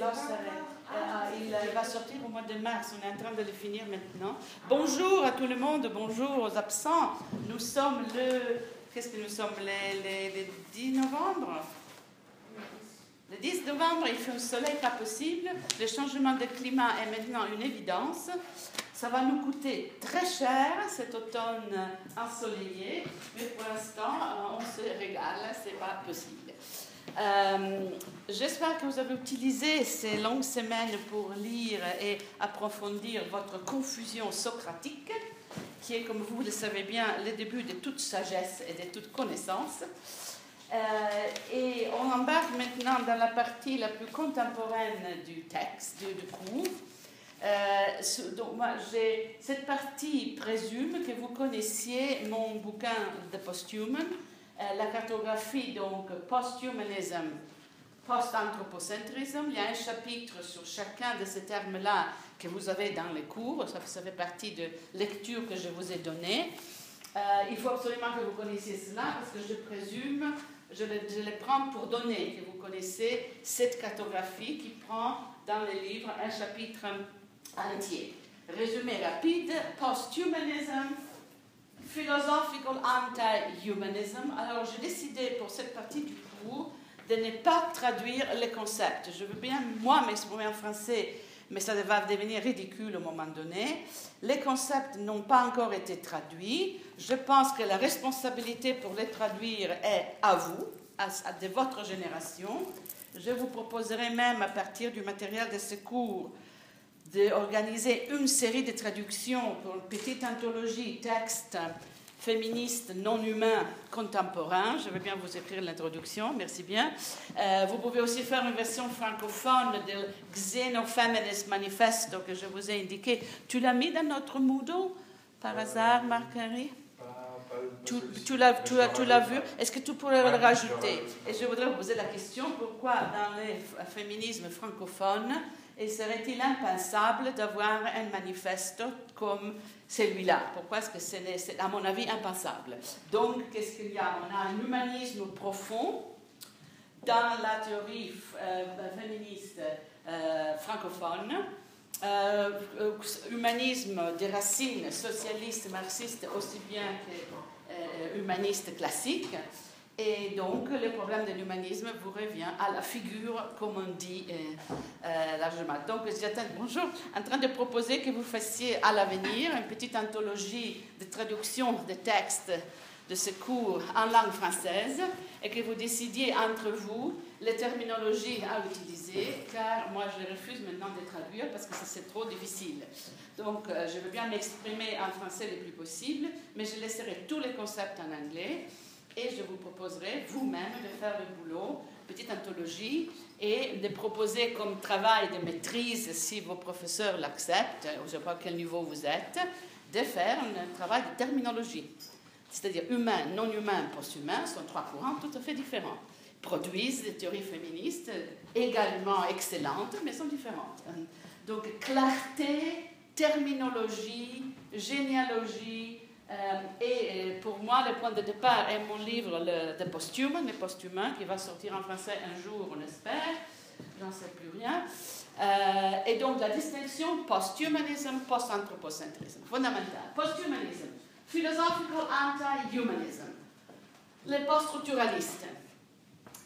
Array. Euh, il va sortir au mois de mars, on est en train de le finir maintenant. Bonjour à tout le monde, bonjour aux absents. Nous sommes le. Qu'est-ce que nous sommes? Les 10 novembre? Le 10 novembre, il fait un soleil pas possible. Le changement de climat est maintenant une évidence. Ça va nous coûter très cher cet automne ensoleillé, mais pour l'instant, euh, on se régale, c'est pas possible. Euh, J'espère que vous avez utilisé ces longues semaines pour lire et approfondir votre confusion socratique, qui est, comme vous le savez bien, le début de toute sagesse et de toute connaissance. Euh, et on embarque maintenant dans la partie la plus contemporaine du texte, du, cours. Euh, donc, moi, cette partie présume que vous connaissiez mon bouquin The Posthuman, la cartographie, donc posthumanism, post-anthropocentrisme. Il y a un chapitre sur chacun de ces termes-là que vous avez dans les cours. Ça, fait partie de lecture que je vous ai donnée. Euh, il faut absolument que vous connaissiez cela parce que je présume, je le, le prends pour donner que vous connaissez cette cartographie qui prend dans les livres un chapitre entier. Résumé rapide, post-humanism, philosophical anti-humanism. Alors j'ai décidé pour cette partie du cours de ne pas traduire les concepts. Je veux bien, moi, m'exprimer en français, mais ça va devenir ridicule au moment donné. Les concepts n'ont pas encore été traduits. Je pense que la responsabilité pour les traduire est à vous, à, de votre génération. Je vous proposerai même, à partir du matériel de ce cours, d'organiser une série de traductions pour une petite anthologie texte féministe non humain contemporain. Je vais bien vous écrire l'introduction, merci bien. Euh, vous pouvez aussi faire une version francophone du Xenofeminist Manifesto que je vous ai indiqué. Tu l'as mis dans notre Moodle par hasard, Marc-Henri? tu, tu l'as vu Est-ce que tu pourrais le rajouter? Et je voudrais vous poser la question pourquoi dans le féminisme francophone et serait-il impensable d'avoir un manifeste comme celui-là? Pourquoi est-ce que c'est, à mon avis, impensable? Donc, qu'est-ce qu'il y a? On a un humanisme profond dans la théorie euh, féministe euh, francophone. Euh, humanisme des racines socialistes, marxistes, aussi bien que humaniste classique. Et donc, le problème de l'humanisme vous revient à la figure, comme on dit euh, euh, largement. Donc, j'attends, bonjour, en train de proposer que vous fassiez à l'avenir une petite anthologie de traduction de textes de ce cours en langue française et que vous décidiez entre vous les terminologies à utiliser, car moi je refuse maintenant de traduire parce que c'est trop difficile. Donc euh, je veux bien m'exprimer en français le plus possible, mais je laisserai tous les concepts en anglais et je vous proposerai vous-même de faire le boulot, petite anthologie, et de proposer comme travail de maîtrise, si vos professeurs l'acceptent, je ne sais pas à quel niveau vous êtes, de faire un travail de terminologie. C'est-à-dire humain, non humain, post-humain sont trois courants tout à fait différents. Produisent des théories féministes également excellentes, mais sont différentes. Donc clarté, terminologie, généalogie, et pour moi, le point de départ est mon livre le, les posthumains, qui va sortir en français un jour, on espère. J'en sais plus rien. Euh, et donc la distinction post-humanism, post-anthropocentrisme, fondamentale. Post-humanism, philosophical anti-humanism. Les post-structuralistes.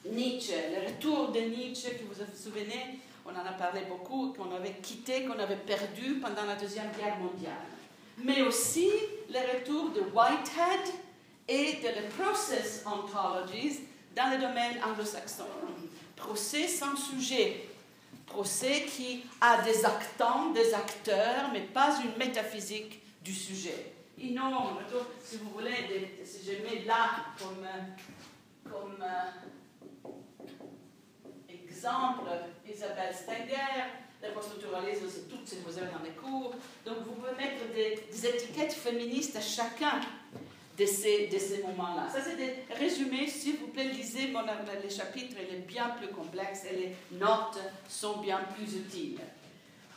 Nietzsche, le retour de Nietzsche, que vous vous souvenez, on en a parlé beaucoup, qu'on avait quitté, qu'on avait perdu pendant la Deuxième Guerre mondiale mais aussi le retour de Whitehead et de les process ontologies dans le domaine anglo-saxon. Procès sans sujet, procès qui a des actants, des acteurs, mais pas une métaphysique du sujet. Et non, si vous voulez, si je mets là comme, comme euh, exemple Isabelle Stenger, le post-structuralisme, c'est tout ce que vous avez dans les cours. Donc, vous pouvez mettre des, étiquettes féministes à chacun de ces, ces moments-là. Ça, c'est des résumés. S'il vous plaît, lisez mon, les chapitres, il est bien plus complexe et les notes sont bien plus utiles.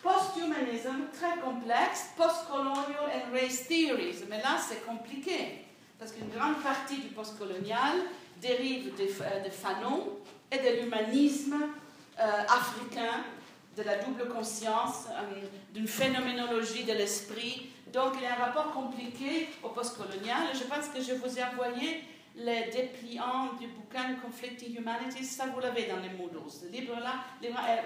Post-humanism, très complexe. Post-colonial and race theories. Mais là, c'est compliqué. Parce qu'une grande partie du post-colonial dérive de, de Fanon et de l'humanisme euh, africain de la double conscience, euh, d'une phénoménologie de l'esprit. Donc il y a un rapport compliqué au postcolonial. Je pense que je vous ai envoyé les dépliants du bouquin Conflicting Humanities, ça vous l'avez dans les Moodles. Le livre-là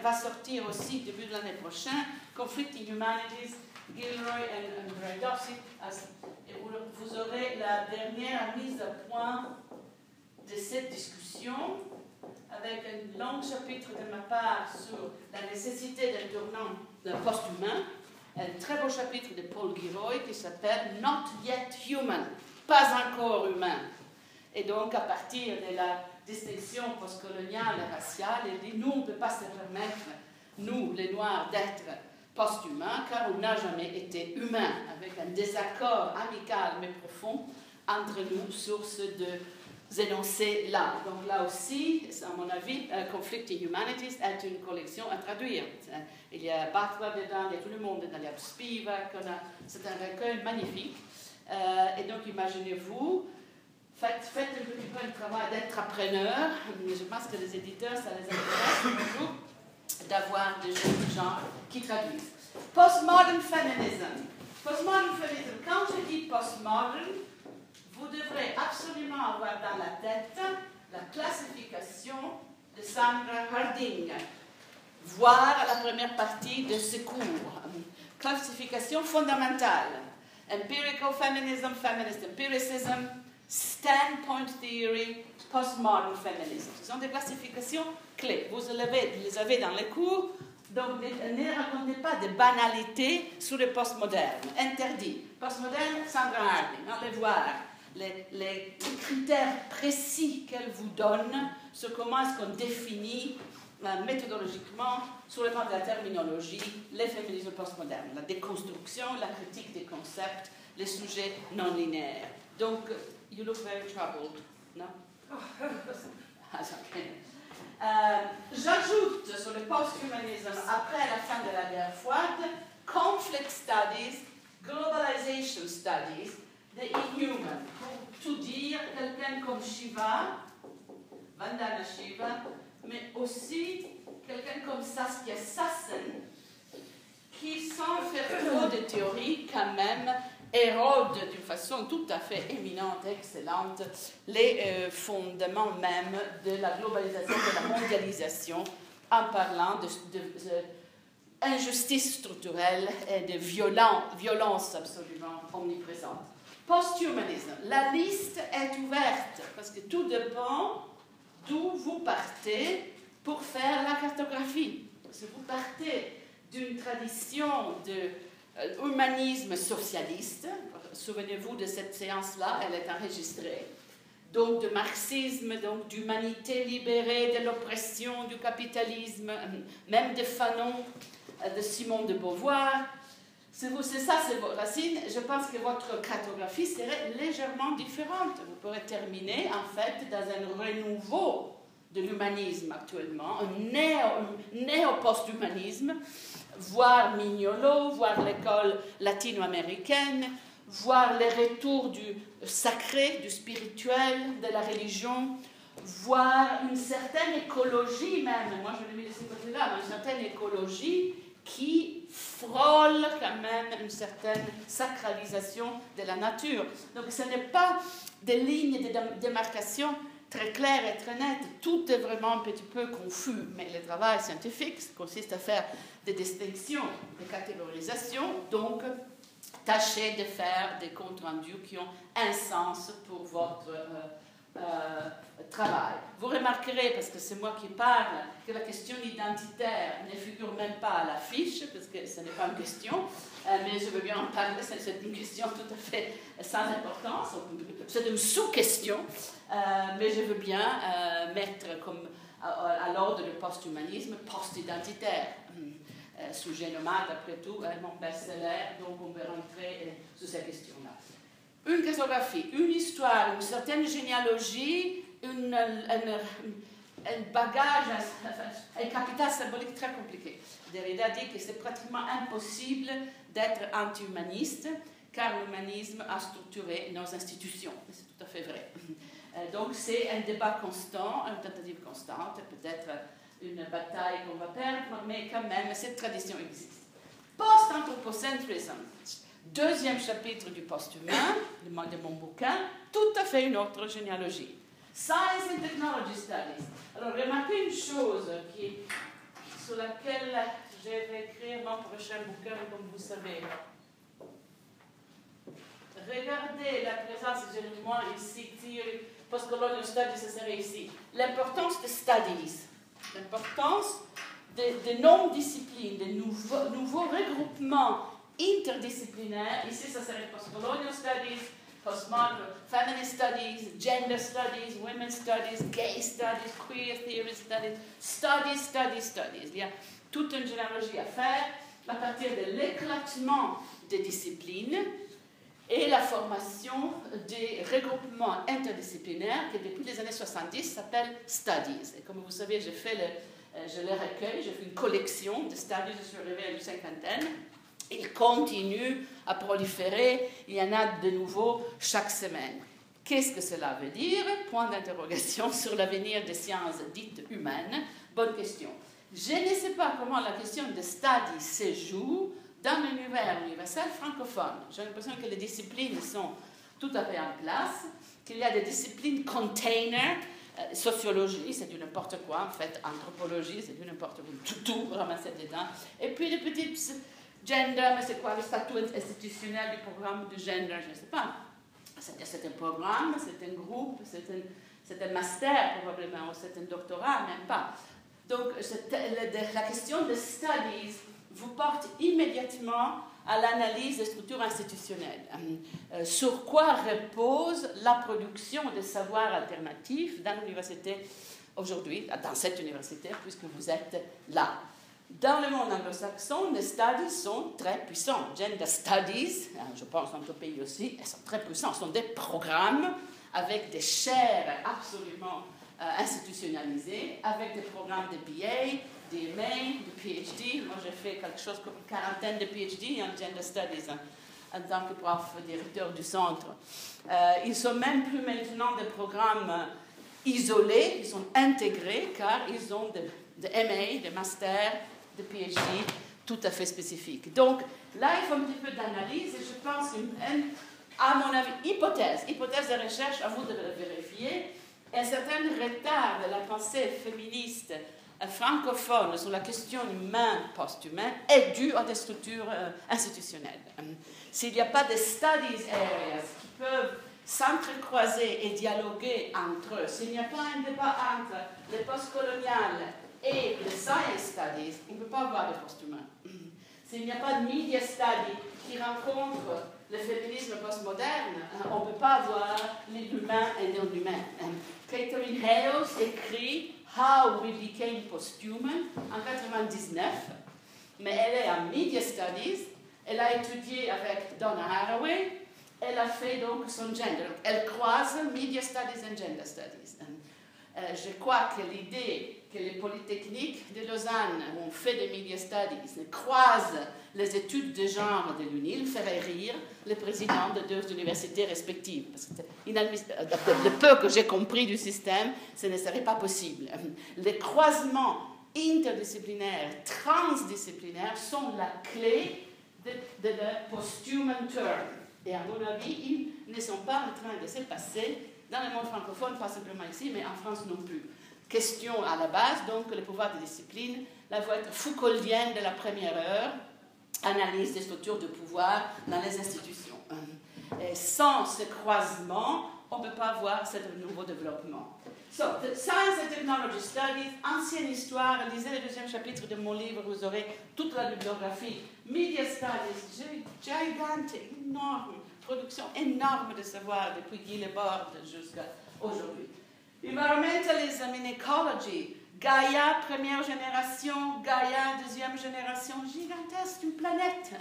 va sortir aussi début de l'année prochaine, Conflicting Humanities, Gilroy et Bradowski. Et vous, vous aurez la dernière mise à point de cette discussion avec un long chapitre de ma part sur la nécessité d'un tournant d'un post-humain, un très beau chapitre de Paul Gilroy qui s'appelle Not Yet Human, pas encore humain. Et donc, à partir de la distinction postcoloniale et raciale, il dit nous, on ne peut pas se permettre, nous, les Noirs, d'être post-humains, car on n'a jamais été humain, avec un désaccord amical mais profond entre nous sur ce deux énoncés-là. Donc là aussi, à mon avis, Conflicting Humanities est une collection à traduire. Il y a Batra dedans, il y a tout le monde il y a c'est un recueil magnifique. Euh, et donc imaginez-vous Faites, faites un petit peu le travail d'entrepreneur. Je pense que les éditeurs, ça les intéresse beaucoup d'avoir des gens qui traduisent. Postmodern feminism. Postmodern feminism. Quand je dis postmodern, vous devrez absolument avoir dans la tête la classification de Sandra Harding, voir la première partie de ce cours. Classification fondamentale. Empirical feminism, feminist empiricism, Standpoint Theory, Postmodern Feminism. Ce sont des classifications clés. Vous les avez dans les cours, donc ne, racontez pas de banalités sur le postmoderne. Interdit. Postmoderne, Sandra Harding. Allez voir les, les critères précis qu'elle vous donne sur comment est-ce qu'on définit euh, méthodologiquement, sur le plan de la terminologie, les féminismes postmodernes, la déconstruction, la critique des concepts, les sujets non linéaires. Donc, You look very troubled. No? okay. euh, J'ajoute sur le post-humanisme, après la fin de la guerre froide, conflict studies, globalization studies, the inhuman. Pour tout dire, quelqu'un comme Shiva, Vandana Shiva, mais aussi quelqu'un comme Saskia Sassen, qui, sans faire trop de théorie, quand même, érode d'une façon tout à fait éminente, excellente, les euh, fondements même de la globalisation, de la mondialisation, en parlant de, injustice structurelle et de violence absolument omniprésente. Posthumanisme. La liste est ouverte parce que tout dépend d'où vous partez pour faire la cartographie. Si vous partez d'une tradition de euh, humanisme socialiste. Souvenez-vous de cette séance-là, elle est enregistrée. Donc de marxisme, donc d'humanité libérée de l'oppression, du capitalisme, euh, même de Fanon, euh, de Simone de Beauvoir. C'est ça, c'est vos racines. Je pense que votre cartographie serait légèrement différente. Vous pourrez terminer en fait dans un renouveau de l'humanisme actuellement, un néo-post-humanisme voir Mignolo, voir l'école latino-américaine, voir les retours du sacré, du spirituel, de la religion, voir une certaine écologie même, moi je l'ai mis de ce côté-là, une certaine écologie qui frôle quand même une certaine sacralisation de la nature. Donc ce n'est pas des lignes de démarcation très claires et très nettes, tout est vraiment un petit peu confus, mais le travail scientifique consiste à faire des distinctions, des catégorisations, donc tâchez de faire des comptes rendus qui ont un sens pour votre euh, euh, travail. Vous remarquerez, parce que c'est moi qui parle, que la question identitaire ne figure même pas à l'affiche, parce que ce n'est pas une question, euh, mais je veux bien en parler, c'est une question tout à fait sans importance, c'est une sous-question, mais je veux bien mettre comme à, l'ordre le post-humanisme, post-identitaire. Euh, sujet nomade, après tout, mon best-seller, donc on peut rentrer euh, sur ces questions-là. Une cartographie, une histoire, une certaine généalogie, un, bagage, un capital symbolique très compliqué. Derrida dit que c'est pratiquement impossible d'être anti-humaniste, car l'humanisme a structuré nos institutions. C'est tout à fait vrai. Euh, donc c'est un débat constant, une tentative constante, peut-être une bataille qu'on va perdre, mais quand même, cette tradition existe. Post-anthropocentrism, deuxième chapitre du post-humain de mon bouquin, tout à fait une autre généalogie. Science and Technology Studies. Alors, remarquez une chose qui, sur laquelle je vais écrire mon prochain bouquin, comme vous savez. Regardez la présence, le moins ici, post-colonial studies, ça serait ici. L'importance des studies, l'importance des de non-disciplines, des nouveaux regroupements interdisciplinaires. Ici, ça serait post-colonial studies, postmodern feminist studies, gender studies, women's studies, gay studies, queer theory studies, studies, studies, studies. Il y a toute une généalogie à faire à partir de l'éclatement des disciplines et la formation des regroupements interdisciplinaires qui depuis les années 70 s'appellent studies. Et comme vous savez, j'ai fait euh, je les recueille, j'ai fait une collection de studies, je suis arrivée à une cinquantaine. Il continue à proliférer. Il y en a de nouveau chaque semaine. Qu'est-ce que cela veut dire? Point d'interrogation sur l'avenir des sciences dites humaines. Bonne question. Je ne sais pas comment la question de study se joue dans l'univers universel francophone. J'ai l'impression que les disciplines sont tout à fait en place, qu'il y a des disciplines containers. Euh, sociologie, c'est du n'importe quoi, en fait, anthropologie, c'est du n'importe quoi, tout, tout ramassé dedans. Et puis les petites Gender, mais c'est quoi le statut institutionnel du programme de gender Je ne sais pas. C'est un programme, c'est un groupe, c'est un, master probablement, ou c'est un doctorat, même pas. Donc la question de studies vous porte immédiatement à l'analyse des structures institutionnelles. Euh, sur quoi repose la production de savoirs alternatifs dans l'université aujourd'hui, dans cette université, puisque vous êtes là. Dans le monde anglo-saxon, les studies sont très puissants. Gender studies, hein, je pense dans notre pays aussi, elles sont très puissantes. Ce sont des programmes avec des chaires absolument euh, institutionnalisées, avec des programmes de BA, d'MA, de PhD. Moi, j'ai fait quelque chose comme une quarantaine de PhD en Gender Studies hein, en tant que prof directeur du centre. Euh, ils sont même plus maintenant des programmes euh, isolés, ils sont intégrés car ils ont des, des MA, des masters, de PhD tout à fait spécifique. Donc là, il faut un petit peu d'analyse et je pense, à mon avis, hypothèse, hypothèse de recherche, à vous de le vérifier, un certain retard de la pensée féministe francophone sur la question humaine post-humain est dû à des structures euh, institutionnelles. S'il n'y a pas de studies areas qui peuvent s'entrecroiser et dialoguer entre eux, s'il n'y a pas un débat entre les postcoloniales et les science studies, on ne peut pas avoir de post-humain. S'il n'y a pas de media study qui rencontre le féminisme postmoderne, on ne peut pas avoir l'humain et non-humain. Catherine Hales écrit How We Became Posthuman en 1999, mais elle est en Media Studies, elle a étudié avec Donna Haraway, elle a fait donc son gender. Elle croise Media Studies et Gender Studies. Euh, je crois que l'idée que les polytechniques de Lausanne ont fait des media studies croisent les études de genre de l'UNIL ferait rire les présidents de deux universités respectives. Parce que le peu que j'ai compris du système, ce ne serait pas possible. Les croisements interdisciplinaires, transdisciplinaires sont la clé de, de le post-human term. Et à mon avis, ils ne sont pas en train de se passer dans le monde francophone, pas simplement ici, mais en France non plus question à la base, donc le pouvoir de discipline, la voie foucauldienne de la première heure, analyse des structures de pouvoir dans les institutions. Sans ce croisement, on ne peut pas avoir ce nouveau développement. Science and Technology Studies, ancienne histoire, lisez le deuxième chapitre de mon livre, vous aurez toute la bibliographie. Media Studies, gigantique, énorme, production énorme de savoir depuis Guy Lebord jusqu'à aujourd'hui. Environmentalism in Ecology, Gaïa première génération, Gaïa deuxième génération, gigantesque, une planète.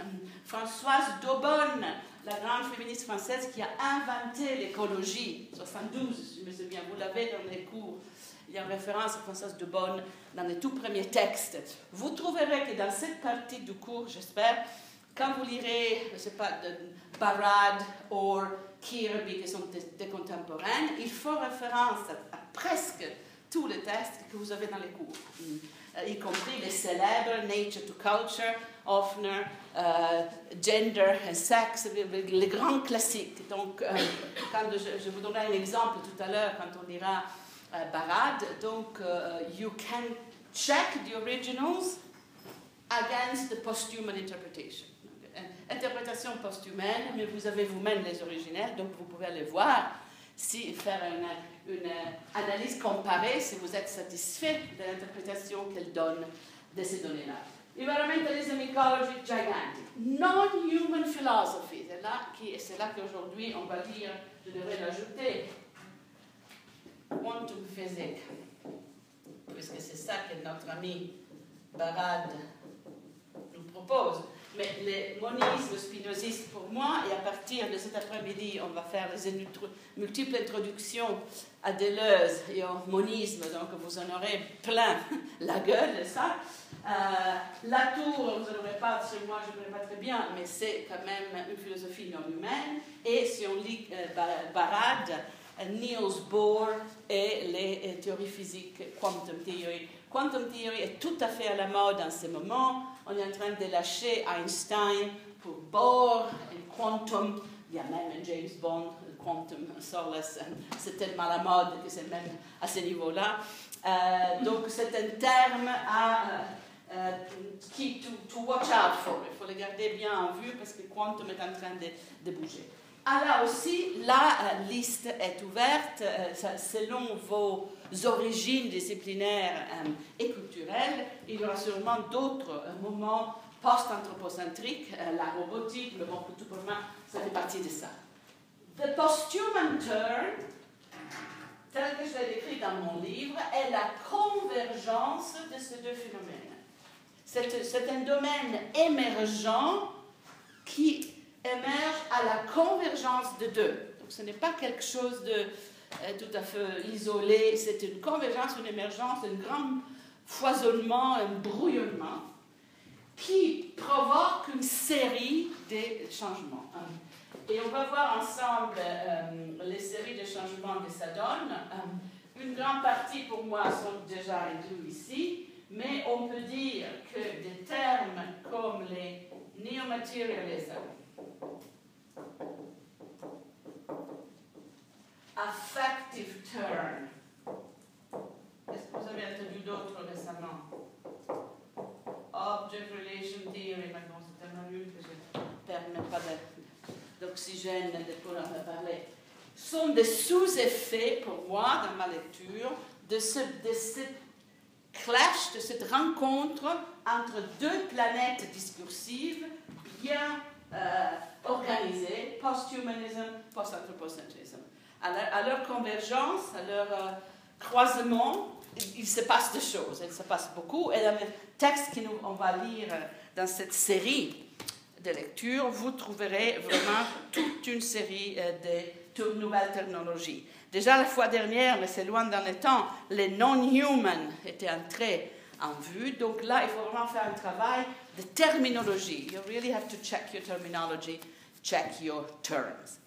Françoise Daubonne, la grande féministe française qui a inventé l'écologie, 72, je me souviens, vous l'avez dans les cours. Il y a une référence à Françoise Daubonne dans les tout premiers textes. Vous trouverez que dans cette partie du cours, j'espère, quand vous lirez, je ne sais pas, de Barad ou Kirby, qui sont des, contemporaines, il faut référence à, presque tous les tests que vous avez dans les cours, euh, y compris les célèbres Nature to Culture, Hoffner, euh, Gender and Sex, les grands classiques. Donc, euh, quand je, vous donnerai un exemple tout à l'heure quand on dira Barad, donc, you can check the originals against the post-human interpretation. Interprétation post-humaine, mais vous avez vous-même les originels, donc vous pouvez aller voir si faire une, une, analyse comparée si vous êtes satisfait de l'interprétation qu'elle donne de ces données-là. Environmentalism ecology gigantic. Non-human philosophy. C'est là, qui, c'est là qu'aujourd'hui on va lire, je devrais l'ajouter, quantum physics, puisque c'est ça que notre ami Barad nous propose. Mais les monismes spinozistes pour moi, et à partir de cet après-midi, on va faire les multiples introductions à Deleuze et au monisme, donc vous en aurez plein la gueule de ça. Euh, la tour, vous n'en aurez pas chez moi, je ne connais pas très bien, mais c'est quand même une philosophie non humaine. Et si on lit euh, Barad, euh, Niels Bohr et les théories physiques, quantum theory. Quantum theory est tout à fait à la mode en ce moment on est en train de lâcher Einstein pour Bohr et Quantum. Il y a même un James Bond, Quantum Solace. C'est tellement la mode que c'est même à ce niveau-là. Euh, donc c'est un terme à, euh, euh, qui, to, watch out for. Il faut le garder bien en vue parce que Quantum est en train de bouger. Là aussi, la liste est ouverte selon vos origines disciplinaires euh, et culturelles. Il y aura sûrement d'autres euh, moments post-anthropocentriques, euh, la robotique, le monde moi, ça fait partie de ça. The post-human turn, tel que je l'ai décrit dans mon livre, est la convergence de ces deux phénomènes. C'est un domaine émergent qui émerge à la convergence de deux. Donc ce n'est pas quelque chose de tout à fait isolé. C'est une convergence, une émergence, un grand foisonnement, un brouillonnement qui provoque une série de changements. Et on va voir ensemble euh, les séries de changements que ça donne. Euh, une grande partie pour moi sont déjà inclus ici, mais on peut dire que des termes comme les néomaterialism, affective turn. Est-ce que vous avez entendu d'autres récemment? Object Relation Theory, maintenant c'est tellement nul que je ne permets pas d'oxygène de pouvoir en parler. Sont des sous-effets pour moi dans ma lecture de ce, de ce clash, de cette rencontre entre deux planètes discursives bien euh, organisées, post-humanism, post-anthropocentrism à leur, convergence, à leur euh, croisement, il, se passe des choses, il se passe beaucoup. Et dans le texte qu'on va lire dans cette série de lectures, vous trouverez vraiment toute une série euh, de nouvelles technologies. Déjà la fois dernière, mais c'est loin dans le temps, les non-human étaient entrés en vue. Donc là, il faut vraiment faire un travail de terminologie. You really have to check your terminology, check your terms.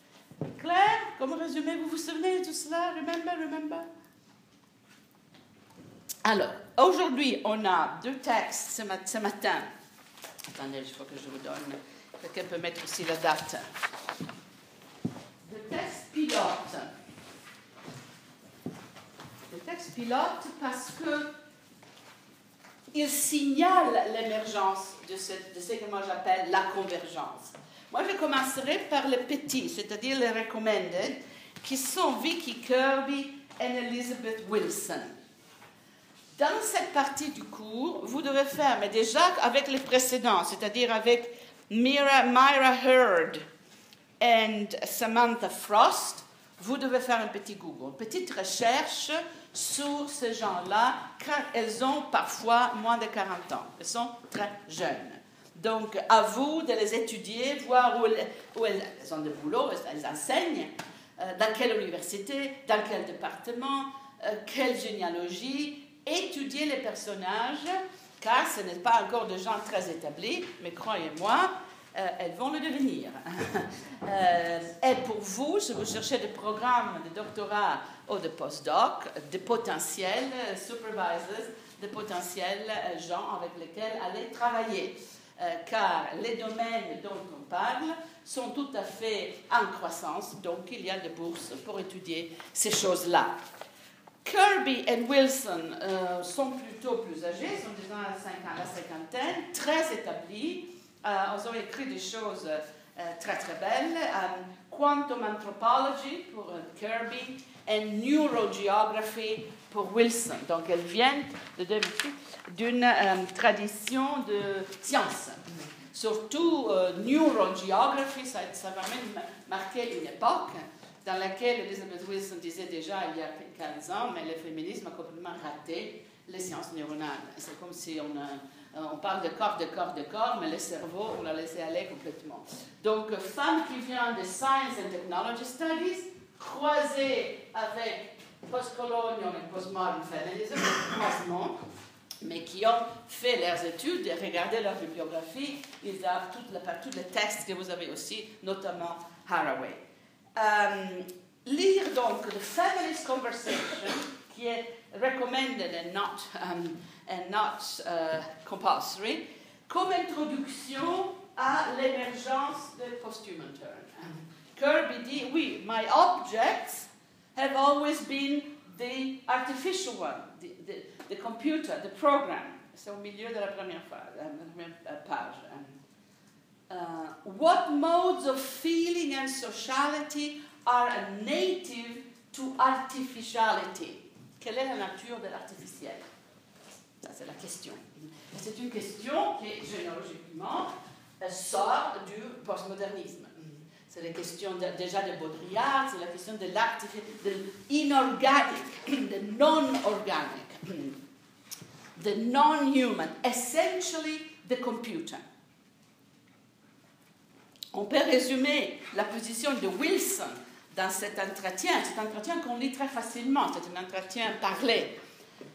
Claire, comment résumer Vous vous souvenez de tout cela? Remember, remember? Alors, aujourd'hui, on a deux textes ce, matin. Attendez, il faut que je vous donne. Quelqu'un peut mettre aussi la date. Le texte pilote. Le texte pilote parce que il signale l'émergence de ce que moi j'appelle la convergence. Moi, je commencerai par les petits, c'est-à-dire les recommended, qui sont Vicky Kirby et Elizabeth Wilson. Dans cette partie du cours, vous devez faire, mais déjà avec les précédents, c'est-à-dire avec Myra, Myra Heard et Samantha Frost, vous devez faire un petit Google, une petite recherche sur ces gens-là, car elles ont parfois moins de 40 ans. Elles sont très jeunes. Donc, à vous de les étudier, voir où elles, ont des boulots, elles enseignent, euh, dans quelle université, dans quel département, euh, quelle généalogie, étudier les personnages, car ce n'est pas encore des gens très établis, mais croyez-moi, euh, elles vont le devenir. Euh, et pour vous, si vous cherchez des programmes de doctorat ou de postdoc, des potentiels supervisors, des potentiels gens avec lesquels aller travailler. car les domaines dont on parle sont tout à fait en croissance, donc il y a des bourses pour étudier ces choses-là. Kirby et Wilson euh, sont plutôt plus âgés, sont déjà à la cinquantaine, très établis. Euh, ils ont écrit des choses euh, très très belles. Quantum Anthropology pour Kirby et Neurogeography pour Wilson. Donc elles viennent d'une tradition de science. Surtout Neurogeography, ça, ça va même marquer une époque dans laquelle Elizabeth Wilson disait déjà il y a 15 ans, mais le féminisme a complètement raté les sciences neuronales. C'est comme si on, euh, on, parle de corps, de corps, de corps, mais le cerveau, on l'a laissé aller complètement. Donc, femme qui vient de Science and Technology Studies, croisée avec post-colonial et post-modern feminism, mais qui ont fait leurs études et regardé leur bibliographie, ils ont tous les textes que vous avez aussi, notamment Haraway. Um, lire donc The Feminist Conversation, qui est recommended and not, um, and not uh, compulsory, comme introduction à l'émergence de post-human turn. Kirby dit, oui, my objects have always been the artificial one, the, the, the computer, the program. C'est au milieu de la première, phase, la première page. Uh, what modes of feeling and sociality are native to artificiality? Quelle est la nature de l'artificiel? C'est la question. C'est une question qui, généalogiquement, sort du postmodernisme. C'est la question déjà de Baudrillard, c'est la question de l'artificiel, de l'inorganique, de non-organic, the non-human, essentially the computer. On peut résumer la position de Wilson dans cet entretien, cet entretien qu'on lit très facilement, c'est un entretien parlé,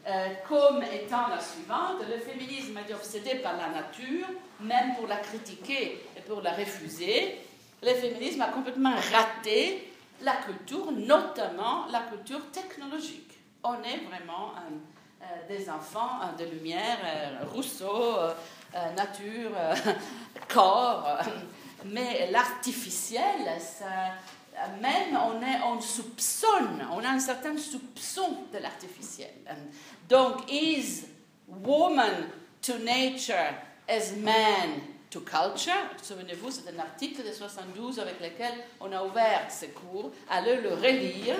euh, comme étant la suivante, le féminisme est obsédé par la nature, même pour la critiquer et pour la refuser. Le féminisme a complètement raté la culture, notamment la culture technologique. On est vraiment euh, des enfants de lumière, euh, Rousseau, nature, corps mais l'artificiel, même on, est, on soupçonne, on a un certain soupçon de l'artificiel. Donc, is woman to nature as man to culture? Souvenez-vous, c'est un article de 72 avec lequel on a ouvert ce cours. Allez le relire,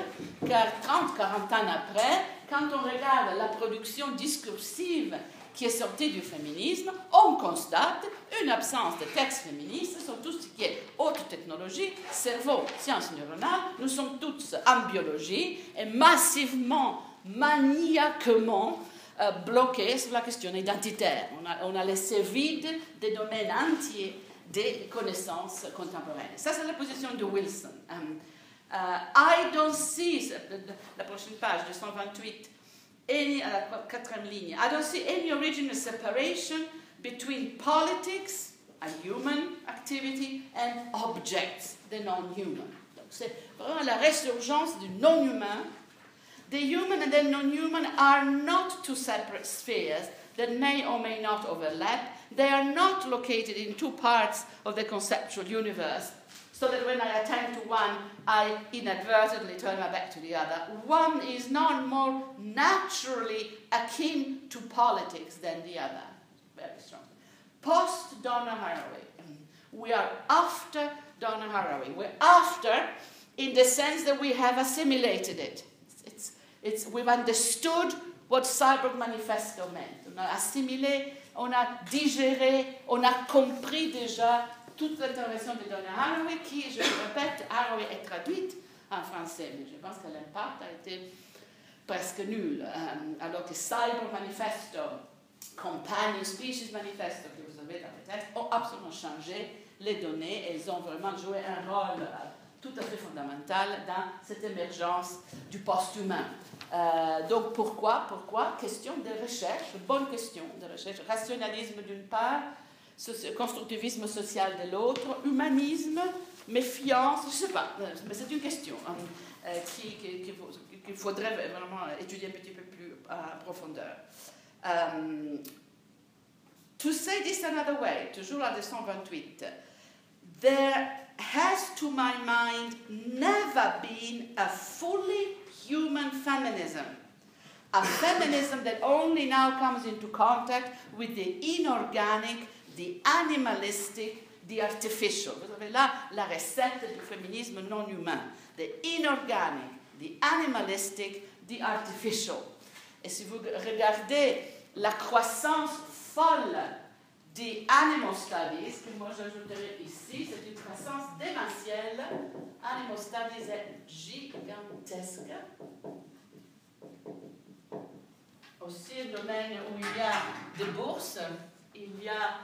car 30-40 ans après, quand on regarde la production discursive qui est sorti du féminisme, on constate une absence de textes féministes sur tout ce qui est haute technologie, cerveau, sciences neuronales. Nous sommes tous en biologie et massivement, maniaquement euh, bloqués sur la question identitaire. On a, laissé vide des domaines entiers des connaissances contemporaines. Ça, c'est la position de Wilson. Um, uh, I don't see, la prochaine page, 228, any, uh, quatrième. I don't see any original separation between politics, a human activity, and objects, the non-human. C'est vraiment la résurgence du non-humain. The human and the non-human are not two separate spheres that may or may not overlap. They are not located in two parts of the conceptual universe so that when I attend to one, I inadvertently turn my back to the other. One is not more naturally akin to politics than the other. Very strong. Post Donna Haraway. We are after Donna Haraway. We're after in the sense that we have assimilated it. It's, it's, we've understood what Cyborg Manifesto meant. On a assimilé, on a digéré, on a compris déjà toute l'intervention de Donna Haraway, qui, je le répète, Haraway est traduite en français, mais je pense que l'impact a été presque nul. Euh, alors que Cyber Manifesto, Companion Species Manifesto, que vous avez dans le texte, ont absolument changé les données et ont vraiment joué un rôle euh, tout à fait fondamental dans cette émergence du post-humain. Euh, donc pourquoi? Pourquoi? Question de recherche, bonne question de recherche. Rationalisme d'une part, constructivisme social de l'autre, humanisme, méfiance, je ne sais pas, mais c'est une question hein, qu'il faudrait vraiment étudier un petit peu plus à profondeur. Um, to say this another way, toujours la 228, there has to my mind never been a fully human feminism. A feminism that only now comes into contact with the inorganic, the animalistic, the artificial. Vous avez là la recette du féminisme non humain. The inorganic, the animalistic, the artificial. Et si vous regardez la croissance folle des animal studies, que moi j'ajouterai ici, c'est une croissance démentielle. Animal studies est gigantesque. Aussi, un domaine où il y a des bourses, il y a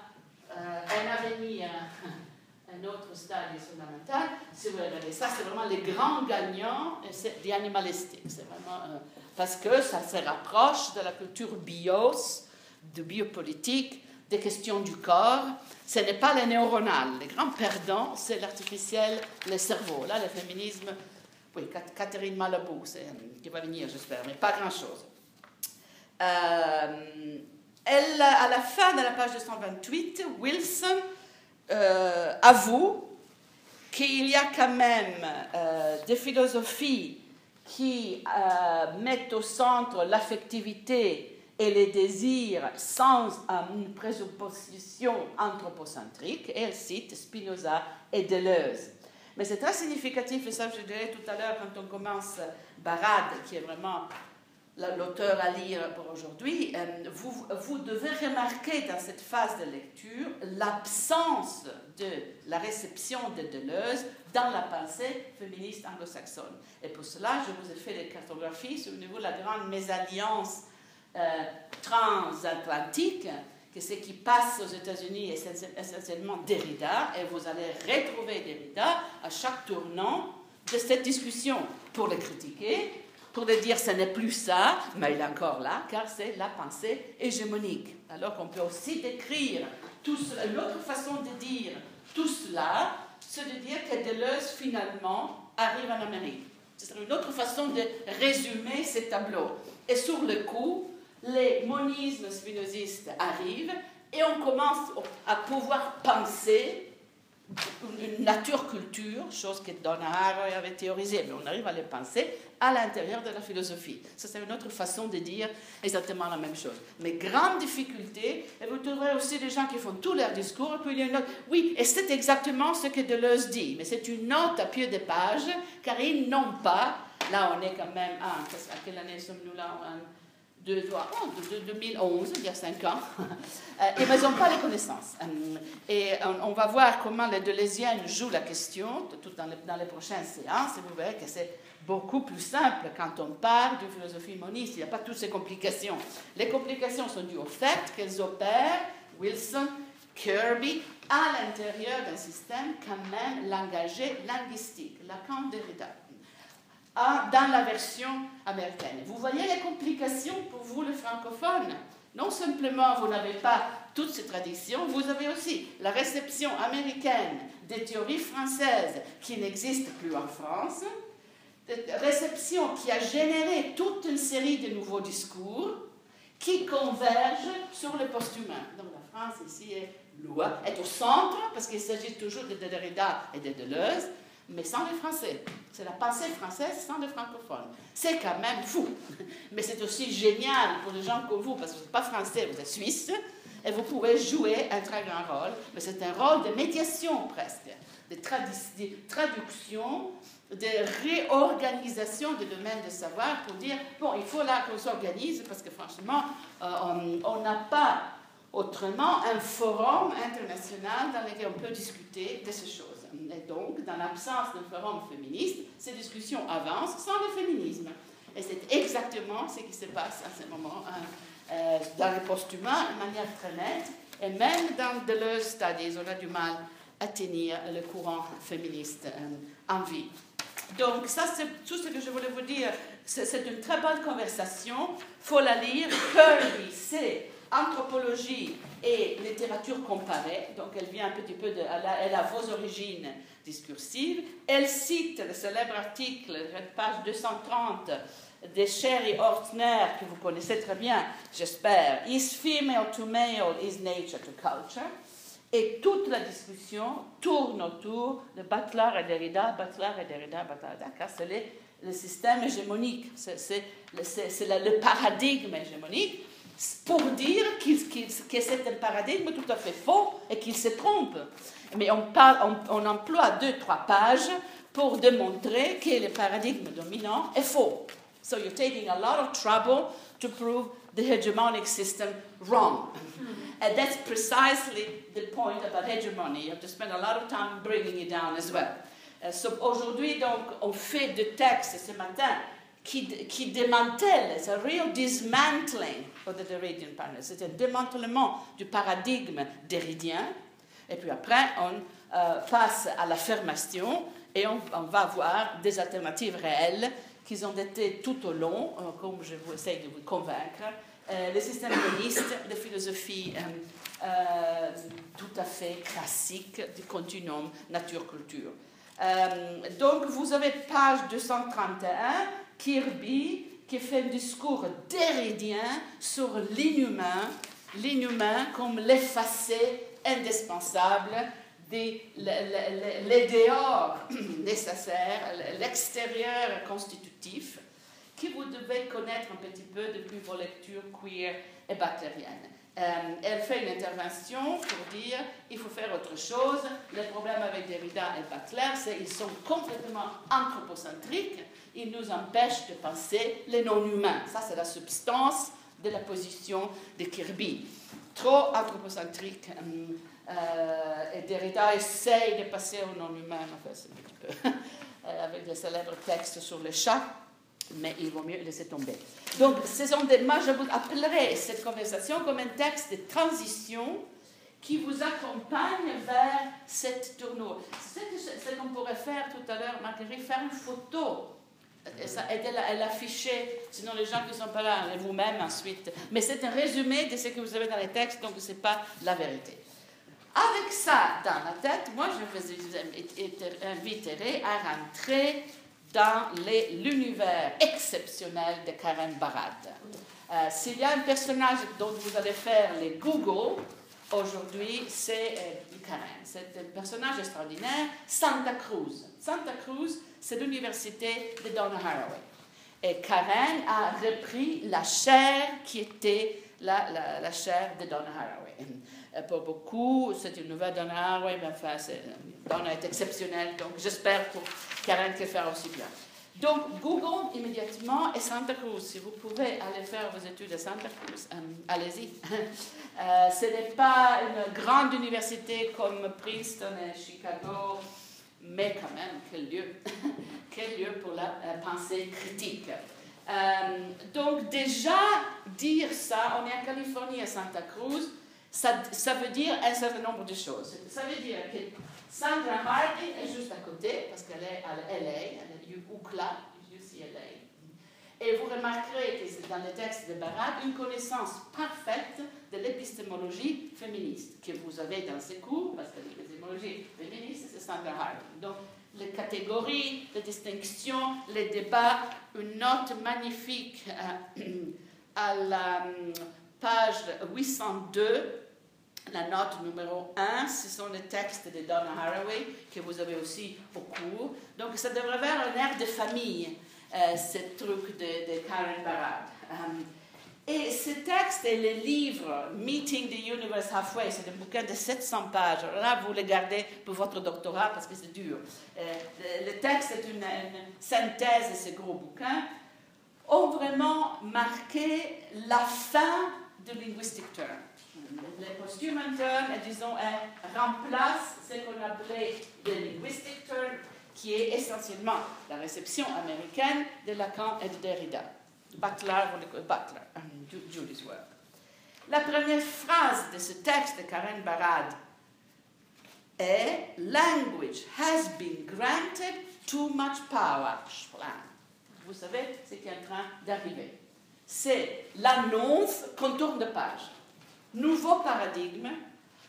un avenir, un autre stade fondamental. Si vous regardez ça, c'est vraiment les grands gagnants des animalistiques. C'est vraiment. Euh, parce que ça se rapproche de la culture bios, de biopolitique, des questions du corps. Ce n'est pas les neuronales. Les grands perdants, c'est l'artificiel, le cerveau. Là, le féminisme, oui, Catherine Malabou, qui va venir, j'espère, mais pas grand-chose. Euh, elle, à la fin de la page 228, Wilson euh, avoue qu'il y a quand même euh, des philosophies qui euh, mettent au centre l'affectivité et les désirs sans une présupposition anthropocentrique. Et elle cite Spinoza et Deleuze. Mais c'est très significatif, et ça je dirais tout à l'heure quand on commence Barade, qui est vraiment l'auteur à lire pour aujourd'hui, euh, vous, devez remarquer dans cette phase de lecture l'absence de la réception de Deleuze dans la pensée féministe anglo-saxonne. Et pour cela, je vous ai fait des cartographies de la grande mésalliance euh, transatlantique, que ce qui passe aux États-Unis est essentiellement Derrida, et vous allez retrouver Derrida à chaque tournant de cette discussion pour le critiquer, pour le dire ce n'est plus ça, mais il est encore là, car c'est la pensée hégémonique. Alors qu'on peut aussi décrire tout cela. Une autre façon de dire tout cela, c'est de dire que Deleuze finalement arrive en Amérique. C'est une autre façon de résumer ces tableaux. Et sur le coup, les monismes spinozistes arrivent et on commence à pouvoir penser une nature-culture, chose que Donna Haraway avait théorisée, mais on arrive à les penser à l'intérieur de la philosophie. Ça, c'est une autre façon de dire exactement la même chose. Mais grande difficulté, et vous trouverez aussi des gens qui font tout leur discours, et puis il y a une note. Oui, et c'est exactement ce que Deleuze dit, mais c'est une note à pied de page, car ils n'ont pas, là on est quand même, ah, à quelle année sommes-nous là de, de, 2011, il y a cinq ans, euh, et ils n'ont pas les connaissances. Euh, et on, va voir comment les Deleuziennes jouent la question tout dans, les, dans les prochaines séances, et vous verrez que c'est beaucoup plus simple quand on parle d'une philosophie moniste. Il n'y a pas toutes ces complications. Les complications sont dues au fait qu'elles opèrent, Wilson, Kirby, à l'intérieur d'un système quand même langagé linguistique, Lacan Derrida dans la version américaine. Vous voyez les complications pour vous, les francophones? Non simplement vous n'avez pas toutes ces traditions, vous avez aussi la réception américaine des théories françaises qui n'existent plus en France, réception qui a généré toute une série de nouveaux discours qui convergent sur le post-humain. Donc la France ici est, est au centre, parce qu'il s'agit toujours de Derrida et de Deleuze, mais sans les Français. C'est la pensée française sans les francophones. C'est quand même fou. Mais c'est aussi génial pour les gens comme vous, parce que vous n'êtes pas français, vous êtes suisse, et vous pouvez jouer un très grand rôle. Mais c'est un rôle de médiation presque, de, traduction, de réorganisation du domaine de savoir pour dire, bon, il faut là qu'on s'organise, parce que franchement, euh, on n'a pas autrement un forum international dans lequel on peut discuter de ces choses. Et donc, dans l'absence d'un forum féministe, ces discussions avancent sans le féminisme. Et c'est exactement ce qui se passe à ce moment hein, euh, dans les post-humains de manière très nette. Et même dans Deleuze Studies, on a du mal à tenir le courant féministe euh, en vie. Donc, ça, c'est tout ce que je voulais vous dire. C'est une très bonne conversation. Il faut la lire. Kirby, c'est anthropologie et littérature comparée, donc elle vient un petit peu de, elle a, vos origines discursives. Elle cite le célèbre article, page 230, de Sherry Ortner, que vous connaissez très bien, j'espère, Is female to male, is nature to culture? Et toute la discussion tourne autour de Butler et Derrida, Butler et Derrida, Butler et Derrida, car c'est le, système hégémonique, c'est le, paradigme hégémonique, pour dire que c'est un paradigme tout à fait faux et qu'il se trompe. Mais on, parle, on, on emploie deux, trois pages pour démontrer que le paradigme dominant est faux. So you're taking a lot of trouble to prove the hegemonic system wrong. And that's precisely the point about hegemony. You have to spend a lot of time bringing it down as well. Uh, so aujourd'hui, donc, on fait des textes ce matin qui, démantèlent, c'est un real dismantling of the Derridian. C'est un démantèlement du paradigme derridien. Et puis après, on euh, passe à l'affirmation et on, va voir des alternatives réelles qui ont été tout au long, euh, comme je vous essaye de vous convaincre, euh, le système moniste de philosophie euh, tout à fait classique du continuum nature-culture. donc, vous avez page 231, Kirby, qui fait un discours déridien sur l'inhumain, l'inhumain comme l'effacé indispensable des, les dehors nécessaires, l'extérieur constitutif que vous devez connaître un petit peu depuis vos lectures queer et bactériennes. Euh, elle fait une intervention pour dire il faut faire autre chose. Le problème avec Derrida et Butler, c'est qu'ils sont complètement anthropocentriques. Ils nous empêchent de penser les non-humains. Ça, c'est la substance de la position de Kirby. Trop anthropocentrique. Euh, euh, et Derrida essaye de passer aux non-humains, enfin, c'est un peu, avec le célèbre texte sur le chat mais il vaut mieux laisser tomber. Donc, ce sont des, moi, je vous appellerai cette conversation comme un texte de transition qui vous accompagne vers cette tournure. C'est ce qu'on pourrait faire tout à l'heure, Marguerite, faire une photo et elle, afficher, sinon les gens qui ne sont pas là, et vous-même ensuite. Mais c'est un résumé de ce que vous avez dans les textes, donc ce n'est pas la vérité. Avec ça dans la tête, moi je vous inviterai à rentrer dans l'univers exceptionnel de Karen Barad. Euh, S'il y a un personnage dont vous allez faire les Google aujourd'hui, c'est euh, Karen. C'est un personnage extraordinaire, Santa Cruz. Santa Cruz, c'est l'université de Donna Haraway. Et Karen a repris la chair qui était la, la, la chair de Donna Haraway. Pour beaucoup, c'est une nouvelle Donna Haraway, mais enfin, Donna est exceptionnelle, donc j'espère pour Karen qu'elle fera aussi bien. Donc, Google immédiatement et Santa Cruz. Si vous pouvez aller faire vos études à Santa Cruz, euh, allez-y. Euh, ce n'est pas une grande université comme Princeton et Chicago, mais quand même, quel lieu, quel lieu pour la pensée critique. donc, déjà, dire ça, on est en Californie à Santa Cruz, ça, ça, veut dire un certain nombre de choses. Ça veut dire que Sandra Harding est juste à côté, parce qu'elle est à LA, est UCLA. Et vous remarquerez que c'est dans le texte de Barat une connaissance parfaite de l'épistémologie féministe que vous avez dans ces cours, parce que l'épistémologie féministe, c'est Sandra Harding. Donc, les catégories, les distinctions, les débats, une note magnifique à, euh, à la euh, page 802 la note numéro 1, ce sont les textes de Donna Haraway que vous avez aussi au cours. Donc ça devrait avoir un air de famille, euh, ce truc de, Karen Barad. Euh, et ce texte et le livre Meeting the Universe Halfway, c'est un bouquin de 700 pages. Là, vous le gardez pour votre doctorat parce que c'est dur. Euh, le, texte est une, synthèse de ce gros bouquin, ont vraiment marqué la fin du linguistic term les costumes term, disons, remplace ce qu'on appelait le linguistic term, qui est essentiellement la réception américaine de Lacan et de Derrida. Butler, Butler, Julie's work. La première phrase de ce texte de Karen Barad est Language has been granted too much power. Vous savez ce qui est en train d'arriver. C'est l'annonce qu'on tourne de page. Nouveau paradigme,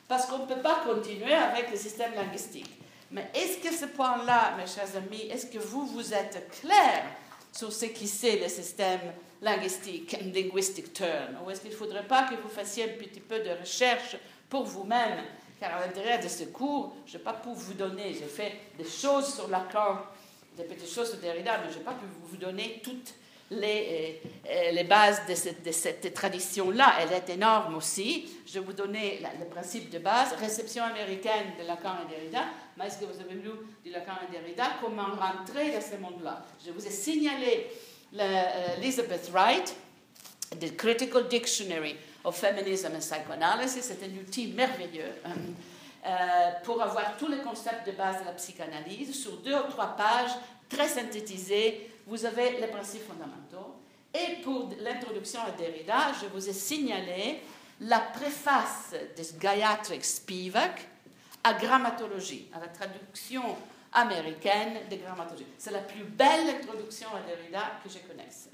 parce qu'on ne peut pas continuer avec le système linguistique. Mais est-ce que ce point-là, mes chers amis, est-ce que vous, vous êtes clair sur ce qui c'est le système linguistique, linguistic turn? Ou est-ce qu'il ne faudrait pas que vous fassiez un petit peu de recherche pour vous-même? Car à l'intérieur de ce cours, je n'ai pas pu vous donner, j'ai fait des choses sur l'accord, des petites choses sur Derrida, mais je n'ai pas pu vous donner toutes les, euh, les bases de cette, tradition-là. Elle est énorme aussi. Je vais vous donner le principe de base, réception américaine de Lacan et Derrida. Mais est-ce que vous avez lu de Lacan et Derrida? Comment rentrer dans ce monde-là? Je vous ai signalé euh, Elizabeth Wright, The Critical Dictionary of Feminism and Psychoanalysis. C'est un outil merveilleux. Euh, pour avoir tous les concepts de base de la psychanalyse sur deux ou trois pages très synthétisées vous avez les principes fondamentaux. Et pour l'introduction à Derrida, je vous ai signalé la préface de Gayatri Spivak à grammatologie, à la traduction américaine de grammatologie. C'est la plus belle introduction à Derrida que je connaisse.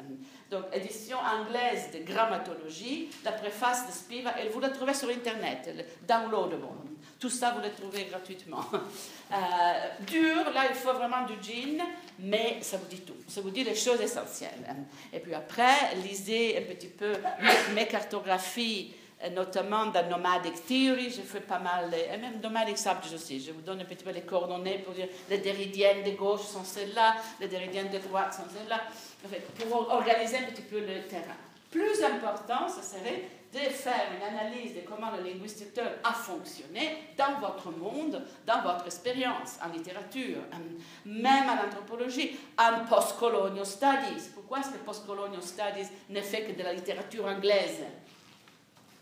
Donc, édition anglaise de grammatologie, la préface de Spivak, et vous la trouvez sur Internet, downloadable. Tout ça, vous le trouvez gratuitement. Euh, dur, là, il faut vraiment du jean, mais ça vous dit tout. Ça vous dit les choses essentielles. Et puis après, lisez un petit peu mes cartographies, notamment dans Nomadic Theory. J'ai fait pas mal, et même Nomadic Subjects aussi. Je vous donne un petit peu les coordonnées pour dire les déridiennes de gauche sont celles-là, les déridiennes de droite sont celles-là, pour organiser un petit peu le terrain. Plus important, ce serait de faire une analyse de comment le linguistique a fonctionné dans votre monde, dans votre expérience, en littérature, même en anthropologie, en post-colonial studies. Pourquoi est-ce que post-colonial studies ne fait que de la littérature anglaise?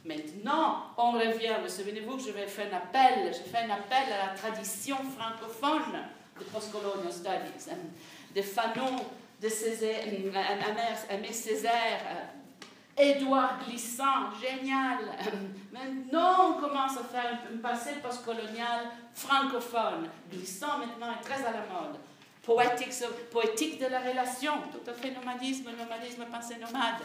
Maintenant, on revient, vous souvenez-vous que je vais faire un appel, je fais un appel à la tradition francophone de post-colonial studies, de Fanon, de Césaire, Aimé Césaire, Édouard Glissant, génial. Maintenant, on commence à faire un passé postcolonial francophone. Glissant, maintenant, est très à la mode. Poétique, poétique de la relation, tout à fait nomadisme, nomadisme, pensée nomade.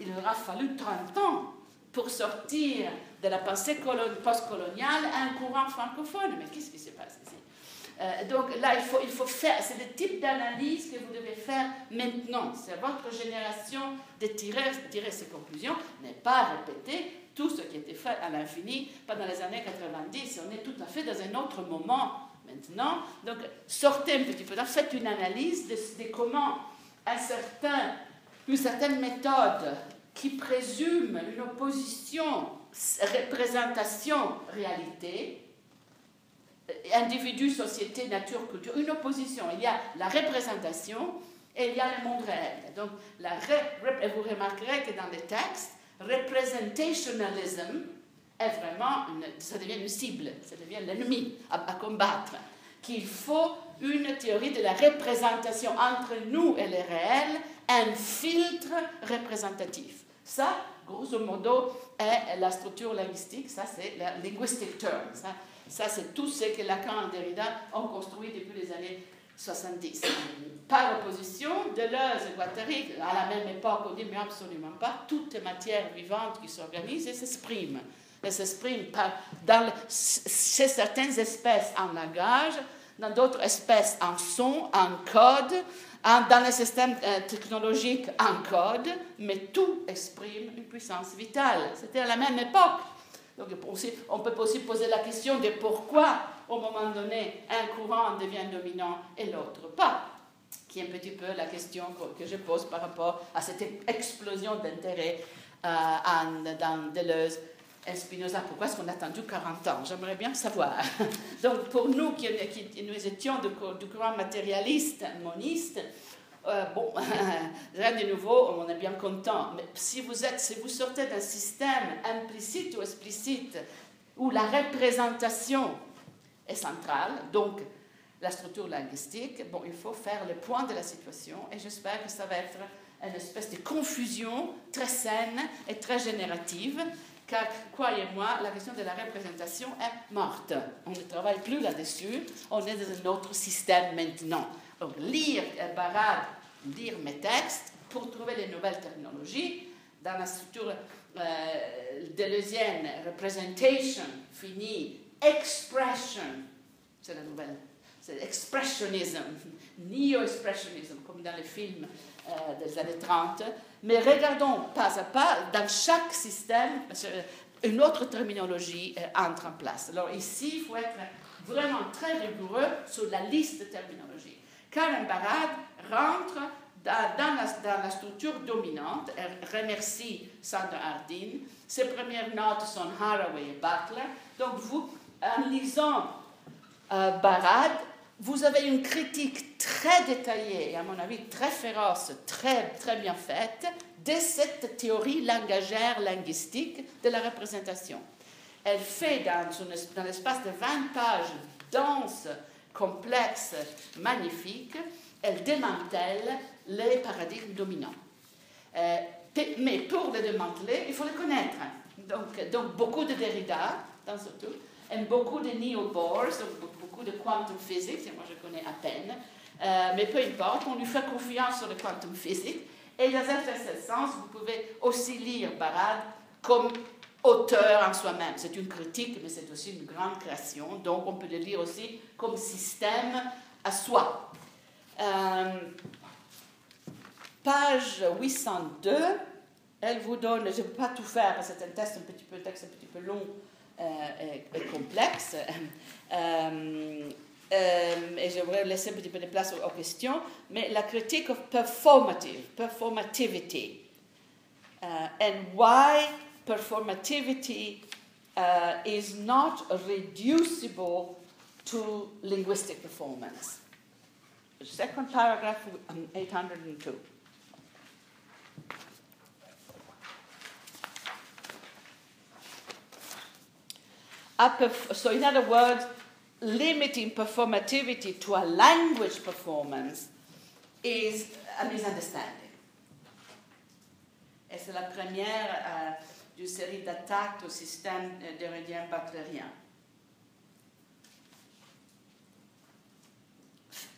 Il aura fallu 30 ans pour sortir de la pensée postcoloniale un courant francophone. Mais qu'est-ce qui se passe ici? Euh, donc là, il faut, faire, c'est le type d'analyse que vous devez faire maintenant. C'est à votre génération de tirer, tirer ses conclusions, n'est pas répéter tout ce qui été fait à l'infini pendant les années 90. On est tout à fait dans un autre moment maintenant. Donc sortez un petit peu, faites une analyse de, de comment un certain, une certaine méthode qui présume une opposition représentation-réalité, individu, société, nature, culture, une opposition. Il y a la représentation et il y a le monde réel. Donc, vous remarquerez que dans les textes, representationalism est vraiment, ça devient une cible, ça devient l'ennemi à combattre. Qu'il faut une théorie de la représentation entre nous et le réel, un filtre représentatif. Ça, grosso modo, est la structure linguistique, ça c'est la linguistic term. Ça, c'est tout ce que Lacan et Derrida ont construit depuis les années 70. Par opposition, Deleuze et Guattari, à la même époque, on dit mais absolument pas, toutes matières vivantes qui s'organisent et s'expriment. Elles s'expriment chez certaines espèces en langage, dans d'autres espèces en son, en code, dans les systèmes euh, technologiques en code, mais tout exprime une puissance vitale. C'était à la même époque. Donc on peut aussi poser la question de pourquoi, au moment donné, un courant devient dominant et l'autre pas, qui est un petit peu la question que je pose par rapport à cette explosion d'intérêt euh, dans Deleuze Spinoza. Pourquoi est-ce qu'on a attendu 40 ans? J'aimerais bien savoir. Donc pour nous qui, nous étions du courant matérialiste, moniste, euh, bon, rien de nouveau, on est bien content. Mais si vous, êtes, si vous sortez d'un système implicite ou explicite où la représentation est centrale, donc la structure linguistique, bon, il faut faire le point de la situation et j'espère que ça va être une espèce de confusion très saine et très générative, car croyez-moi, la question de la représentation est morte. On ne travaille plus là-dessus, on est dans un autre système maintenant. Donc, lire Barad, lire mes textes pour trouver les nouvelles technologies, dans la structure euh, deleuzienne, representation, fini, expression, c'est la nouvelle, c'est expressionism, neo-expressionism, comme dans les films euh, des années 30. Mais regardons pas à pas, dans chaque système, une autre terminologie euh, entre en place. Alors ici, il faut être vraiment très rigoureux sur la liste de terminologie. Karen Barad rentre dans, la, structure dominante. Elle remercie Sandra Hardin. Ses premières notes sont Haraway et Butler. Donc, vous, en lisant euh, Barad, vous avez une critique très détaillée à mon avis, très féroce, très, très bien faite de cette théorie langagère linguistique de la représentation. Elle fait dans, dans l'espace de 20 pages dense, complexe, magnifique, elle démantèle les paradigmes dominants. Euh, mais pour les démanteler, il faut les connaître. Donc, beaucoup de Derrida, dans ce tout, et beaucoup de beaucoup de quantum physics, et moi je connais à peine, euh, mais peu importe, on lui fait confiance sur le quantum physics. Et ce sens, vous pouvez aussi lire Barad comme auteur en soi-même. C'est une critique, mais c'est aussi une grande création. Donc on peut le lire aussi comme système à soi. Euh, page 802, elle vous donne, je ne peux pas tout faire parce que c'est un un petit peu, texte un petit peu long euh, euh, euh, complexe. et je voudrais laisser un petit peu de place aux, aux questions, mais la critique of performative, performativity, and why performativity uh, is not reducible to linguistic performance. Second paragraph, um, 802. so in other words, limiting performativity to a language performance is a misunderstanding. Et c'est la première euh, d'une série d'attaques au système derridien butlerien.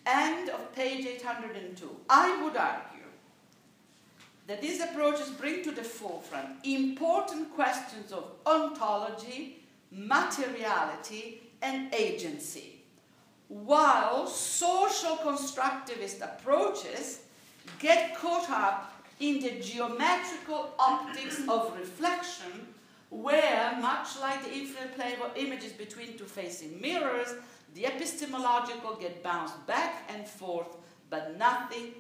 End of page 802. I would argue that these approaches bring to the forefront important questions of ontology materiality, and agency, while social constructivist approaches get caught up in the geometrical optics of reflection, where, much like the infinite play of images between two facing mirrors, the epistemological get bounced back and forth, but nothing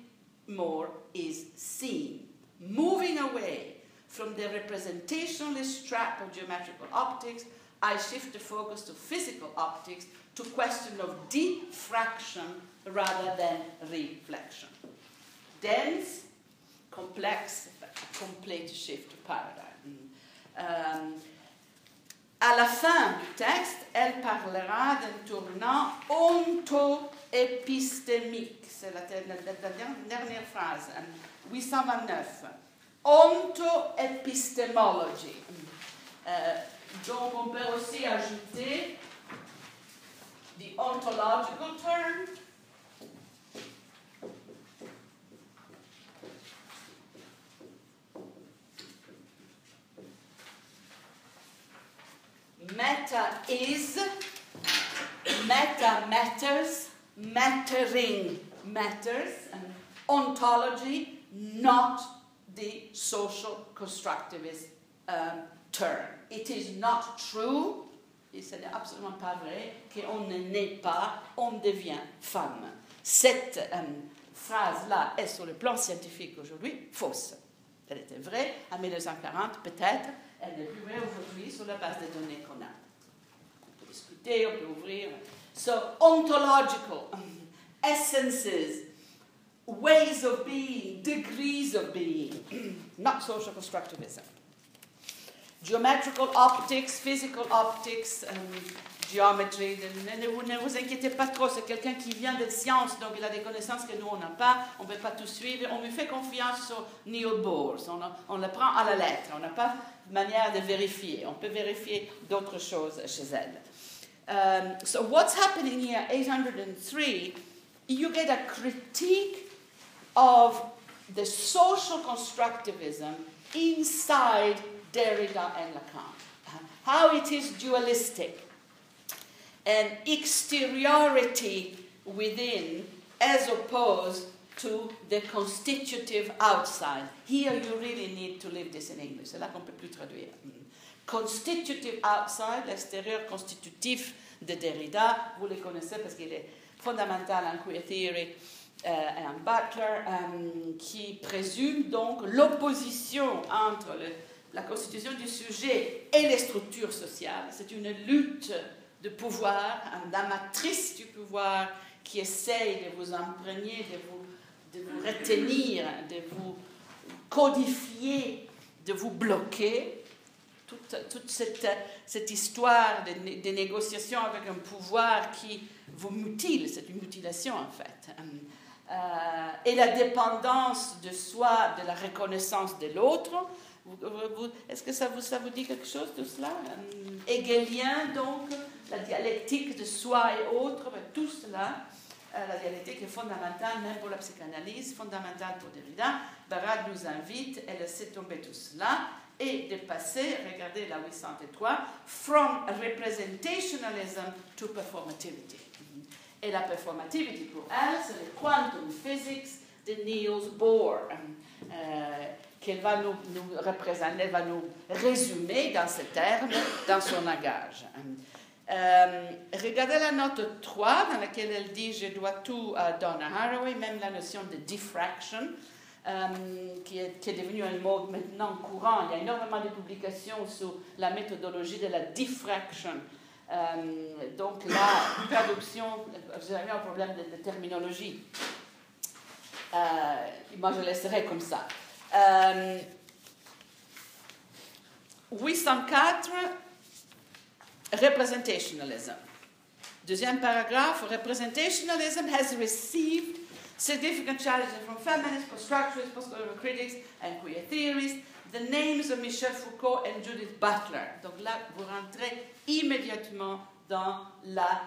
more is seen. Moving away from the representationalist trap of geometrical optics, I shift the focus to physical optics to question of diffraction rather than reflection. Dense complex, complete shift of paradigm. Euh, à la fin du texte, elle parlera d'un tournant onto-épistémique. C'est la, dernière phrase, 829. Onto-épistémologie. Euh, donc on peut aussi ajouter the ontological term. Meta is, meta matters, mattering matters, and ontology, not the social constructivist um, term. It is not true, et ce n'est absolument pas vrai, qu'on ne naît pas, on devient femme. Cette um, phrase-là est sur le plan scientifique aujourd'hui fausse. Elle était vraie en 1940 peut-être, elle n'est plus vraie aujourd'hui sur la base des données qu'on a. On peut discuter, on peut ouvrir. So, ontological essences, ways of being, degrees of being, not social constructivism. Geometrical optics, physical optics, um, geometry. Ne, vous inquiétez pas trop, c'est quelqu'un qui vient de sciences, donc il a des connaissances que nous, on n'a pas, on ne peut pas tout suivre. On lui fait confiance sur Neil Bohr, on, le prend à la lettre, on n'a pas de manière de vérifier. On peut vérifier d'autres choses chez elle. Um, so what's happening here, 803, you get a critique of the social constructivism inside Derrida and Lacan. How it is dualistic and exteriority within as opposed to the constitutive outside. Here you really need to leave this in English. C'est là qu'on peut plus traduire. Constitutive outside, l'extérieur constitutif de Derrida, vous le connaissez parce qu'il est fondamental en queer theory euh, et Butler, euh, qui présume donc l'opposition entre le, la constitution du sujet et les structures sociales. C'est une lutte de pouvoir, la matrice du pouvoir qui essaye de vous imprégner, de vous, de vous retenir, de vous codifier, de vous bloquer. Toute, cette, cette, histoire de, de, négociation avec un pouvoir qui vous mutile, c'est une mutilation en fait. Euh, et la dépendance de soi, de la reconnaissance de l'autre, est-ce que ça vous, ça vous dit quelque chose tout cela? Euh, Hegelien, donc, la dialectique de soi et autre, tout cela, euh, la dialectique est fondamentale même pour la psychanalyse, fondamentale pour Derrida. Barad nous invite, elle laisser tomber tout cela et de passer, regardez la 803, from representationalism to performativity. Et la performativity pour elle, c'est le quantum physics de Niels Bohr. Euh, qu'elle va nous, représenter, elle va nous résumer dans ces termes, dans son langage. Euh, regardez la note 3 dans laquelle elle dit Je dois tout à Donna Haraway, même la notion de diffraction, euh, qui, est, qui, est, devenu un mot maintenant courant. Il y a énormément de publications sur la méthodologie de la diffraction. Euh, donc, la traduction, vous avez un problème de, de terminologie. moi, je laisserai comme ça. 804, representationalism. Deuxième paragraphe, representationalism has received significant challenges from feminists, post-structuralists, post-critics, and queer theorists. The names of Michel Foucault and Judith Butler. Donc là, vous rentrez immédiatement dans la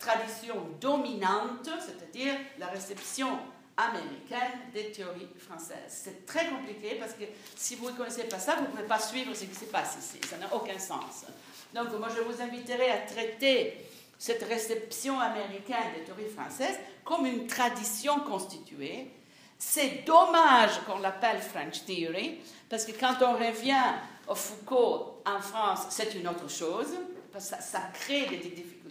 tradition dominante, c'est-à-dire la réception américaine des théories françaises. C'est très compliqué parce que si vous ne connaissez pas ça, vous ne pouvez pas suivre ce qui se passe ici. Ça n'a aucun sens. Donc, moi, je vous inviterai à traiter cette réception américaine des théories françaises comme une tradition constituée. C'est dommage qu'on l'appelle French Theory, parce que quand on revient au Foucault en France, c'est une autre chose, parce que ça, ça crée des difficultés.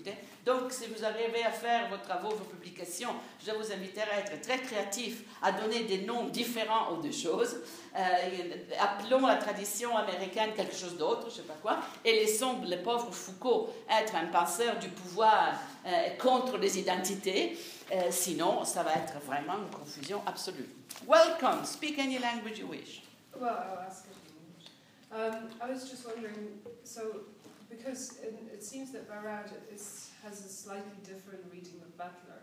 Donc, si vous arrivez à faire vos travaux, vos publications, je vous inviterai à être très créatif, à donner des noms différents aux deux choses. Euh, appelons la tradition américaine quelque chose d'autre, je ne sais pas quoi, et laissons le pauvre Foucault être un penseur du pouvoir euh, contre les identités. Euh, sinon, ça va être vraiment une confusion absolue. Welcome. Speak any language you wish. Well, I'll ask it in English. I was just wondering, so because it, it seems that Barad is has a slightly different reading of Butler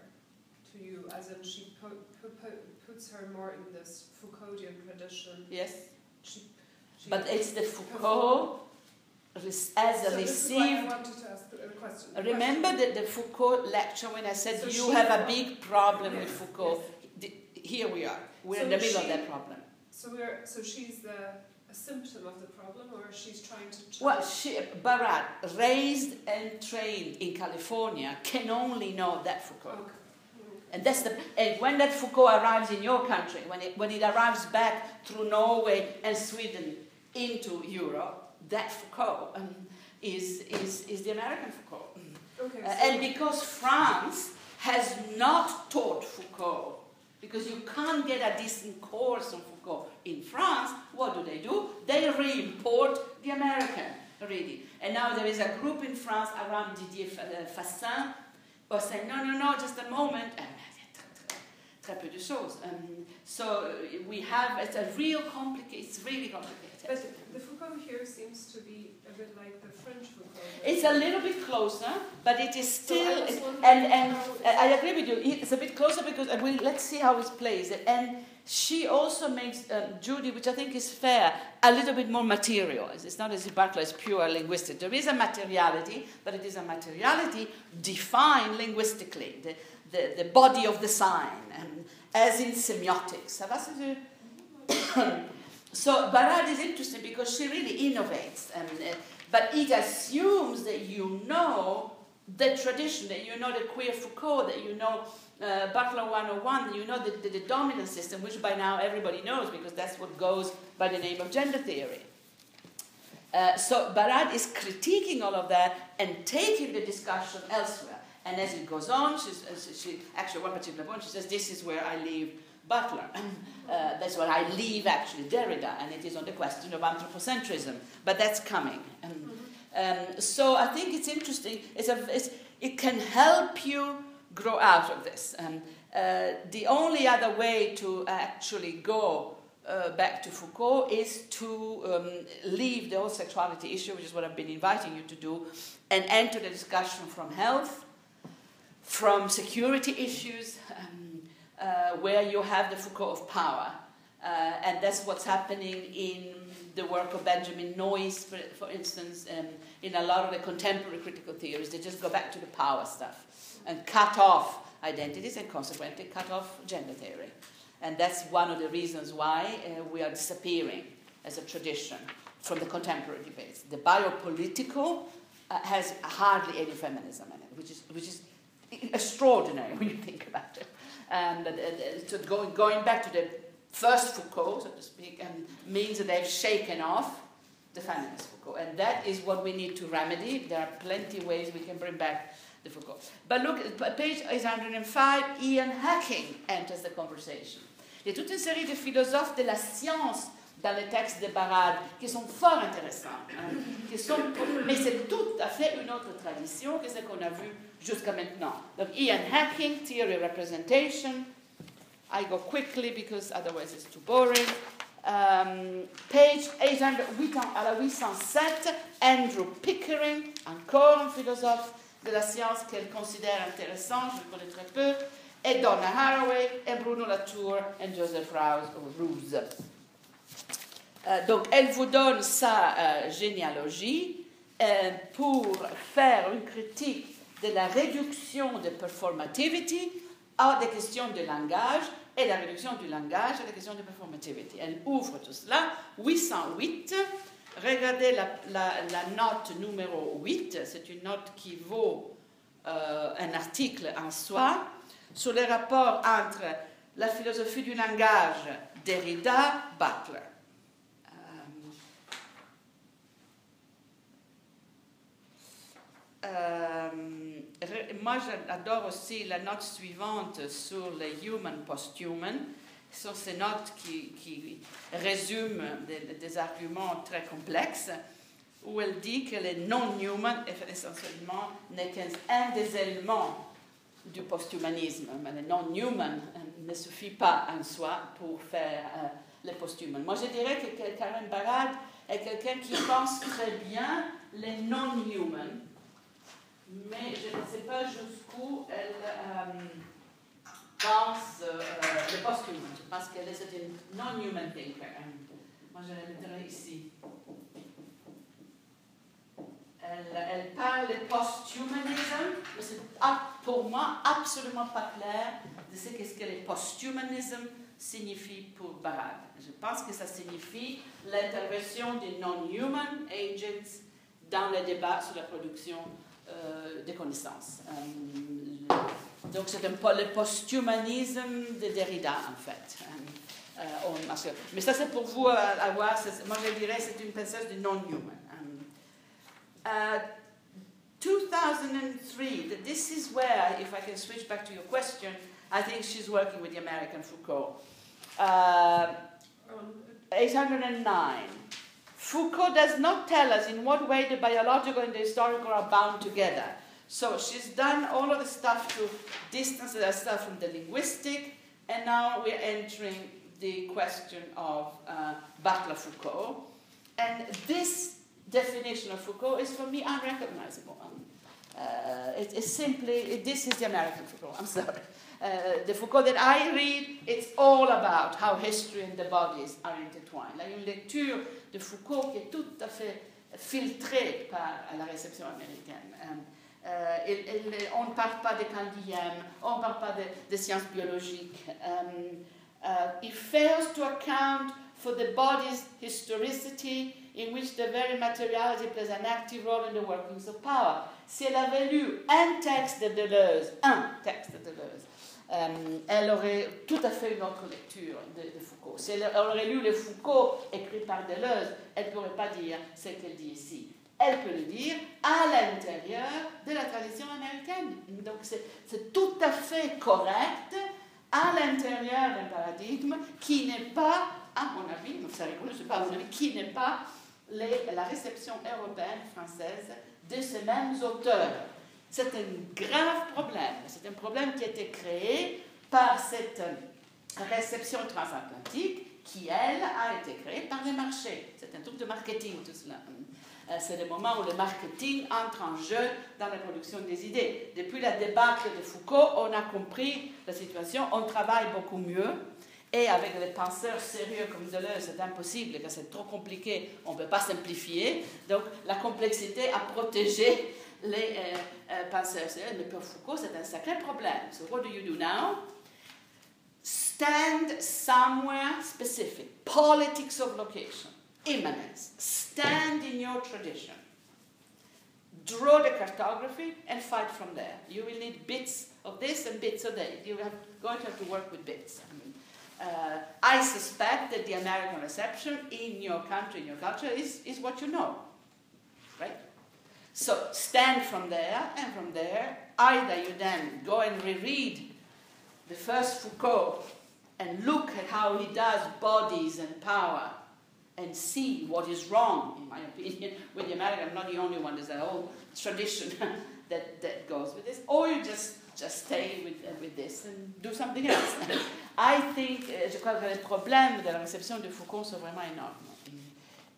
to you, as in she po- po- puts her more in this Foucauldian tradition. Yes. She, she but it's the Foucault as a so received. Remember the, the Foucault lecture when I said so you have a big problem yes, with Foucault? Yes. Here we are. We're so in the middle she, of that problem. So we're so she's the a symptom of the problem, or she's trying to. Well, she, Barat, raised and trained in California, can only know that Foucault. Okay. And that's the and when that Foucault arrives in your country, when it when it arrives back through Norway and Sweden into Europe, that Foucault um, is, is is the American Foucault. Okay, uh, and because France has not taught Foucault, because you can't get a decent course on Foucault in France, what do they do? They re-import the American reading. And now there is a group in France around Didier uh, Fassin who are saying, no, no, no, just a moment. Très peu de choses. Um, so we have, it's a real complicated, it's really complicated. But the Foucault here seems to be a bit like the French Foucault. It's a little bit closer, but it is still, So and, and I agree with you, it's a bit closer because uh, we, let's see how it plays. And she also makes uh, Judy, which I think is fair, a little bit more material. It's not as if Butler is pure linguistic. There is a materiality, but it is a materiality defined linguistically, the, the, the body of the sign, and as in semiotics. So Barad is interesting because she really innovates, and, uh, but it assumes that you know the tradition, that you know the queer Foucault, that you know uh, Butler 101, you know the, the, the, dominant system, which by now everybody knows because that's what goes by the name of gender theory. Uh, so Barad is critiquing all of that and taking the discussion elsewhere. And as it goes on, she's, uh, she, actually, one particular point, she says, This is where I leave Butler. uh, that's where I leave, actually, Derrida, and it is on the question of anthropocentrism. But that's coming. Um, um, so I think it's interesting. It's a, it's, it can help you grow out of this. Um, uh, the only other way to actually go uh, back to Foucault is to um, leave the whole sexuality issue, which is what I've been inviting you to do, and enter the discussion from health, from security issues, um, uh, where you have the Foucault of power. Uh, and that's what's happening in the work of Benjamin Noyes, for, for instance, um, in a lot of the contemporary critical theories. They just go back to the power stuff and cut off identities and consequently cut off gender theory. And that's one of the reasons why uh, we are disappearing as a tradition from the contemporary debates. The biopolitical uh, has hardly any feminism in it, which is, which is extraordinary when you think about it. And uh, so going, going back to the first Foucault, so to speak, um, means that they've shaken off the feminist Foucault. And that is what we need to remedy. There are plenty of ways we can bring back the. But look, page 805, Ian Hacking enters the conversation. Il y a toute une série de philosophes de la science dans les textes de Barad qui sont fort intéressants. Hein, qui sont, mais c'est tout à fait une autre tradition que ce qu'on a vu jusqu'à maintenant. Donc, Ian Hacking, Theory of Representation. I go quickly because otherwise it's too boring. Um, page 800, à la 807, Andrew Pickering, encore un philosophe de la science qu'elle considère intéressant, je connais très peu, et Donna Haraway, et Bruno Latour, et Joseph Rouse. Euh, donc, elle vous donne sa euh, généalogie euh, pour faire une critique de la réduction de performativity à des questions de langage et la réduction du langage à des questions de performativity. Elle ouvre tout cela, 808, Regardez la, note numéro 8, c'est une note qui vaut euh, un article en soi, sur les rapports entre la philosophie du langage Derrida, Butler. Euh, euh, moi, j'adore aussi la note suivante sur le human post-human sont ces notes qui, qui résument des, des, arguments très complexes, où elle dit que le non-human, essentiellement, n'est qu'un des éléments du post-humanisme. Mais le non-human ne suffit pas en soi pour faire euh, le post-human. Moi, je dirais que Karen Barad est quelqu'un qui pense très bien les non-human, mais je ne sais pas jusqu'où elle... Euh, pense euh, le post-human. Pense qu'elle est une non-human thinker. Moi, je la mettrai ici. Elle, parle de post-humanism, mais c'est pour moi absolument pas clair de ce qu'est-ce que le post-humanism signifie pour Barad. Je pense que ça signifie l'intervention des non-human agents dans le débat sur la production euh, des connaissances. Euh, donc c'est un peu le post-humanisme de Derrida, en fait. Euh, euh mais ça, c'est pour vous avoir. Moi, je dirais c'est une pensée de non-human. Uh, 2003, this is where, if I can switch back to your question, I think she's working with the American Foucault. Uh, 809. Foucault does not tell us in what way the biological and the historical are bound together. So she's done all of the stuff to distance herself from the linguistic, and now we're entering the question of uh, Butler Foucault. And this definition of Foucault is for me unrecognizable. Um, uh, it is simply, it, this is the American Foucault, I'm sorry. Uh, the Foucault that I read, it's all about how history and the bodies are intertwined. Là, une lecture de Foucault qui est tout à fait filtrée par la réception américaine. Um, Euh, on ne parle pas de Candième, on ne parle pas de, sciences biologiques. Um, uh, it fails to account for the body's historicity, in which the very materiality plays an active role in the workings of power. Si elle avait lu un texte de Deleuze, un texte de Deleuze, euh, elle aurait tout à fait une autre lecture de, de Foucault. Si elle, aurait lu le Foucault écrit par Deleuze, elle ne pourrait pas dire ce qu'elle dit ici. Elle peut le dire à l'intérieur de la tradition américaine. Donc c'est tout à fait correct à l'intérieur d'un paradigme qui n'est pas, à mon avis, c'est rigolo, je pas à mon avis, qui n'est pas la réception européenne, française de ces mêmes auteurs. C'est un grave problème. C'est un problème qui a été créé par cette réception transatlantique qui, elle, a été créée par les marchés. C'est un truc de marketing, tout cela. Euh, c'est le moment où le marketing entre en jeu dans la production des idées. Depuis la débâcle de Foucault, on a compris la situation, on travaille beaucoup mieux. Et avec les penseurs sérieux comme Deleuze, c'est impossible, car c'est trop compliqué, on ne peut pas simplifier. Donc la complexité a protégé les euh, euh, penseurs sérieux. Mais pour Foucault, c'est un sacré problème. So what do you do now? Stand somewhere specific. Politics of location. Immanence. Stand in your tradition. Draw the cartography and fight from there. You will need bits of this and bits of that. You are going to have to work with bits. I, mean, uh, I suspect that the American reception in your country, in your culture, is, is what you know. Right? So stand from there, and from there, either you then go and reread the first Foucault and look at how he does bodies and power and see what is wrong, in my opinion, with the American. I'm not the only one, there's a whole tradition that, that goes with this. Or you just, just stay with, uh, with this and do something else. I think, uh, je crois que les problèmes de la réception de Foucault sont vraiment énormes.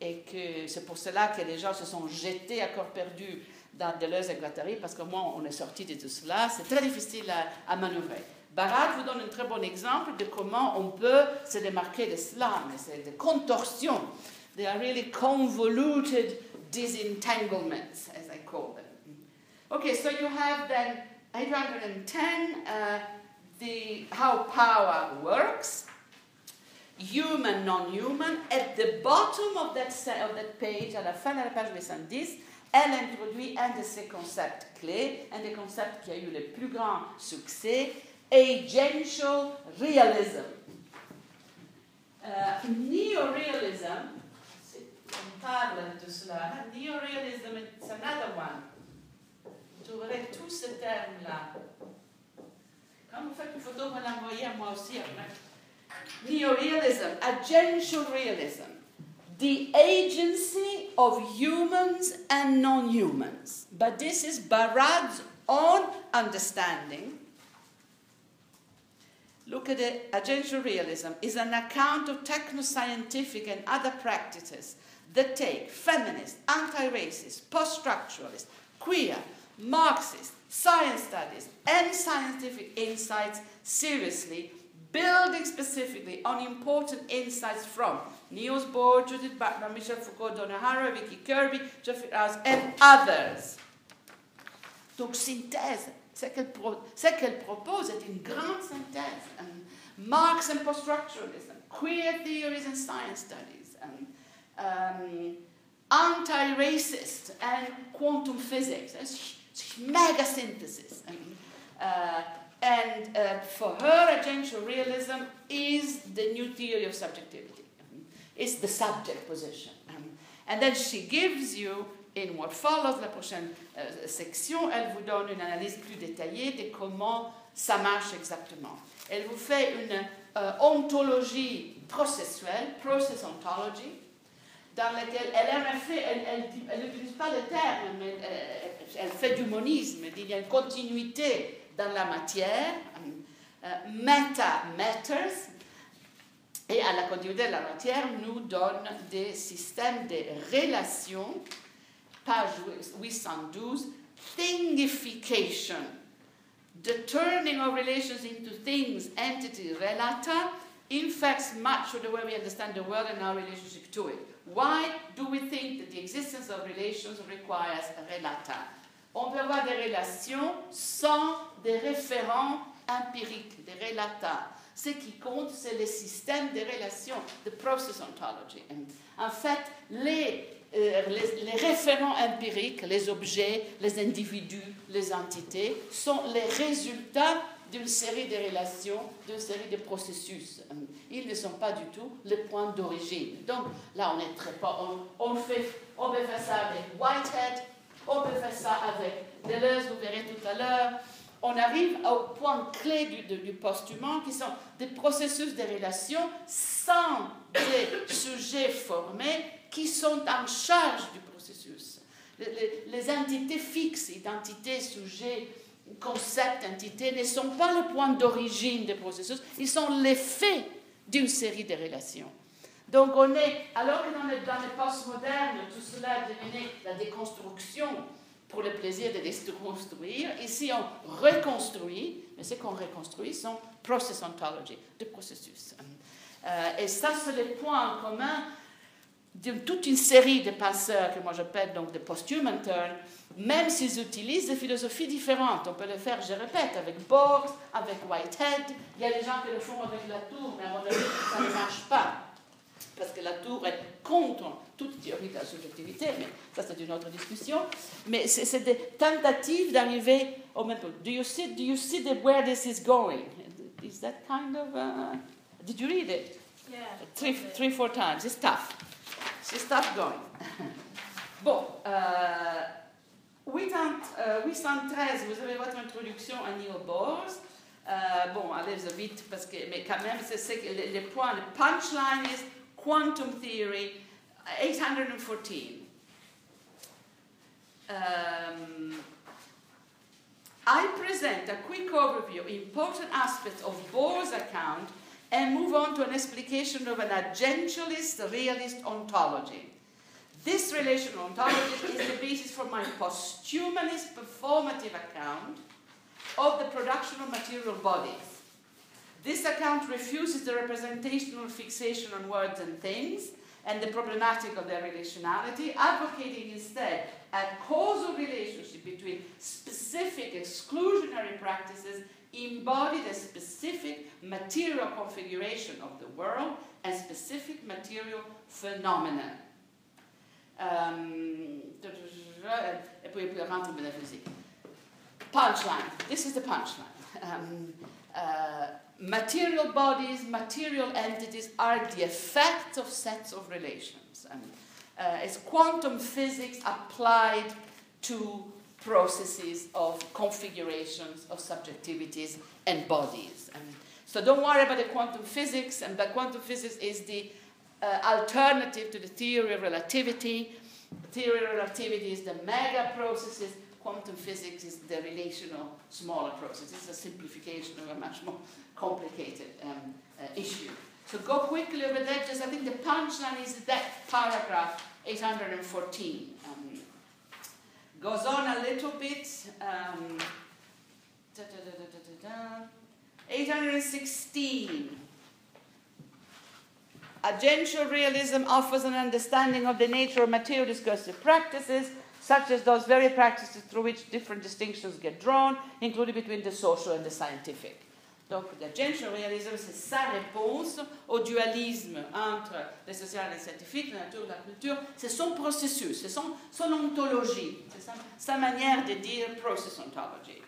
Et que c'est pour cela que les gens se sont jetés à corps perdu dans Deleuze et Guattari, parce que moi, on est sorti de tout cela. C'est très difficile à, à manœuvrer. Barat vous donne un très bon exemple de comment on peut se démarquer de cela, mais c'est des contorsions. They are really convoluted disentanglements, as I call them. Okay, so you have then 810, uh, how power works, human, non-human. At the bottom of that, of that page, à la fin de la page 810, elle introduit un de ces concepts clés, un des concepts qui a eu le plus grand succès, agential realism. Uh, neorealism, on parle de cela, neorealism is another one. Tu aurais tous ces termes-là. Quand vous faites une photo, vous l'envoyez à moi aussi après. Neorealism, agential realism, the agency of humans and non-humans. But this is Barad's own understanding Look at it, agential realism is an account of techno-scientific and other practices that take feminist, anti-racist, post-structuralist, queer, Marxist, science studies, and scientific insights seriously, building specifically on important insights from Niels Bohr, Judith Butler, Michel Foucault, Donna Haraway, Vicky Kirby, Jeffrey Rouse, and others. Donc, synthèse Ce qu'elle, pro qu propose est une grande synthèse. Um, Marx and post-structuralism, queer theories and science studies, um, um, anti-racist and quantum physics. It's, it's mega synthesis. Uh, and uh, for her, agential realism is the new theory of subjectivity. It's the subject position. and then she gives you in what follows, la prochaine euh, section, elle vous donne une analyse plus détaillée de comment ça marche exactement. Elle vous fait une euh, ontologie processuelle, process ontology, dans laquelle elle, en fait, elle n'utilise pas le terme, mais euh, elle, fait du monisme. Il y a une continuité dans la matière. meta matters, et à la continuité de la matière nous donne des systèmes de relations page 812, thingification, the turning of relations into things, entity, relata, infects much of the way we understand the world and our relationship to it. Why do we think that the existence of relations requires relata? On peut avoir des relations sans des référents empiriques, des relata. Ce qui compte, c'est le système de relations, the process ontology. En fait, les, les, les, référents empiriques, les objets, les individus, les entités, sont les résultats d'une série de relations, d'une série de processus. Ils ne sont pas du tout le point d'origine. Donc là, on est très pas. On, fait, on peut faire ça avec Whitehead, on peut faire ça avec Deleuze, vous verrez tout à l'heure. On arrive au point clé du, du, post-humain qui sont des processus de relations sans des sujets formés qui sont en charge du processus. Les, les, entités fixes, identités, sujets, concepts, entités, ne sont pas le point d'origine des processus, ils sont l'effet d'une série de relations. Donc on est, alors que dans les, dans les postmodernes, tout cela devenait la déconstruction pour le plaisir de déconstruire, ici on reconstruit, mais ce qu'on reconstruit sont process ontology, de processus. Euh, et ça, c'est le point en commun de toute une série de penseurs que moi j'appelle donc des post-human turn, même s'ils utilisent des philosophies différentes. On peut le faire, je répète, avec Borges, avec Whitehead. Il y a des gens qui le font avec la tour, mais à mon avis, ça ne marche pas. Parce que la tour est contre toute théorie de la subjectivité, mais ça c'est une autre discussion. Mais c'est des tentatives d'arriver au même point. Do you see, do you see the, where this is going? Is that kind of... Uh, did you read it? Yeah. Three, three, four times. It's tough. It's tough going. bon. Euh, 813, vous avez votre introduction à Neil Bohr. Euh, bon, allez vite, parce que, mais quand même, c'est le, le point, le punchline is quantum theory, 814. Um, I present a quick overview, important aspects of Bohr's account, and move on to an explication of an agentialist realist ontology. This relational ontology is the basis for my posthumanist performative account of the production of material bodies. This account refuses the representational fixation on words and things and the problematic of their relationality, advocating instead a causal relationship between specific exclusionary practices embodied as specific material configuration of the world and specific material phenomena. Um. Punchline. This is the punchline. Um, uh, material bodies, material entities are the effects of sets of relations. And, uh, it's quantum physics applied to processes of configurations of subjectivities and bodies. And so don't worry about the quantum physics, and the quantum physics is the uh, alternative to the theory of relativity. Theory of relativity is the mega processes, quantum physics is the relational smaller process. It's a simplification of a much more complicated um, uh, issue. So go quickly over that. Just I think the punchline is that paragraph 814. Um, goes on a little bit. Um, da, da, da, 816. Agential realism offers an understanding of the nature of material discursive practices, such as those very practices through which different distinctions get drawn, including between the social and the scientific. Donc, l'agential realism, c'est sa réponse au dualisme entre le social et le scientifique, la nature et la culture. C'est son processus, c'est son, son ontologie, c'est sa, manière de dire process ontology.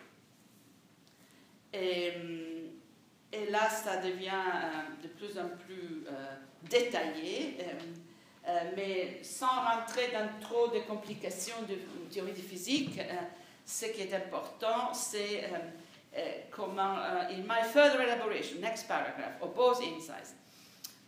Et, et là, ça devient euh, de plus en plus euh, détaillé, euh, euh, mais sans rentrer dans trop de complications de théorie de physique. Euh, ce qui est important, c'est Eh, comment, eh, in my further elaboration, next paragraph, of both insights,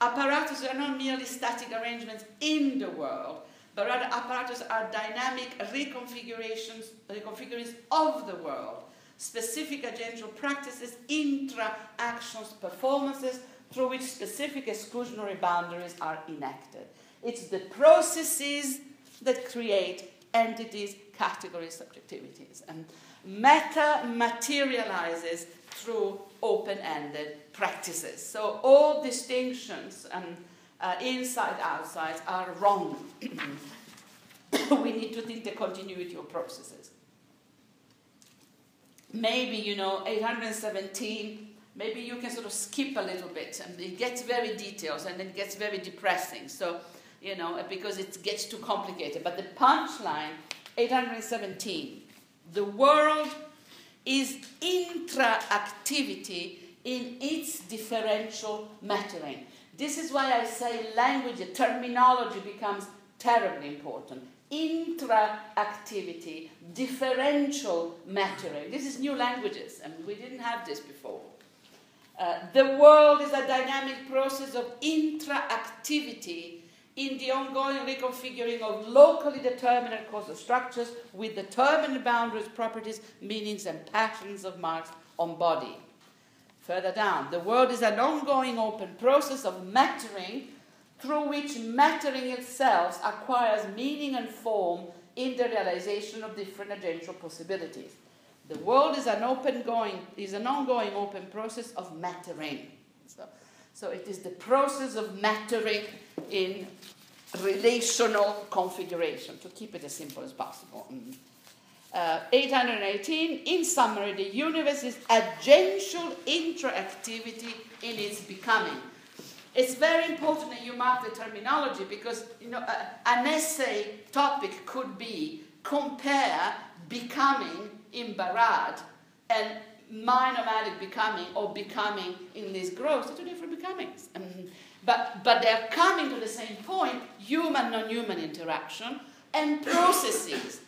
apparatus are not merely static arrangements in the world, but rather apparatus are dynamic reconfigurations, reconfigurations of the world, specific agential practices, intra-actions, performances, through which specific exclusionary boundaries are enacted. It's the processes that create entities, categories, subjectivities. And meta materializes through open ended practices. So all distinctions and uh, inside outside are wrong. we need to think the continuity of processes. Maybe, you know, 817 maybe you can sort of skip a little bit. And it gets very detailed and it gets very depressing. So, you know, because it gets too complicated. But the punchline, 817, the world is intra-activity in its differential mattering. This is why I say language, terminology becomes terribly important. Intra-activity, differential mattering. This is new languages, and we didn't have this before. Uh, the world is a dynamic process of intra-activity in the ongoing reconfiguring of locally determined causal structures with determined boundaries, properties, meanings, and patterns of marks on body. Further down, the world is an ongoing open process of mattering through which mattering itself acquires meaning and form in the realization of different agential possibilities. The world is an open going, is an ongoing open process of mattering. So, so it is the process of mattering in relational configuration, to keep it as simple as possible. Mm. Uh, 818, in summary, the universe is agential interactivity in its becoming. It's very important that you mark the terminology because you know, uh, an essay topic could be compare becoming in Barad and my nomadic becoming or becoming in this growth. They're two different becomings. Um, but, but they're coming to the same point human non human interaction and processes.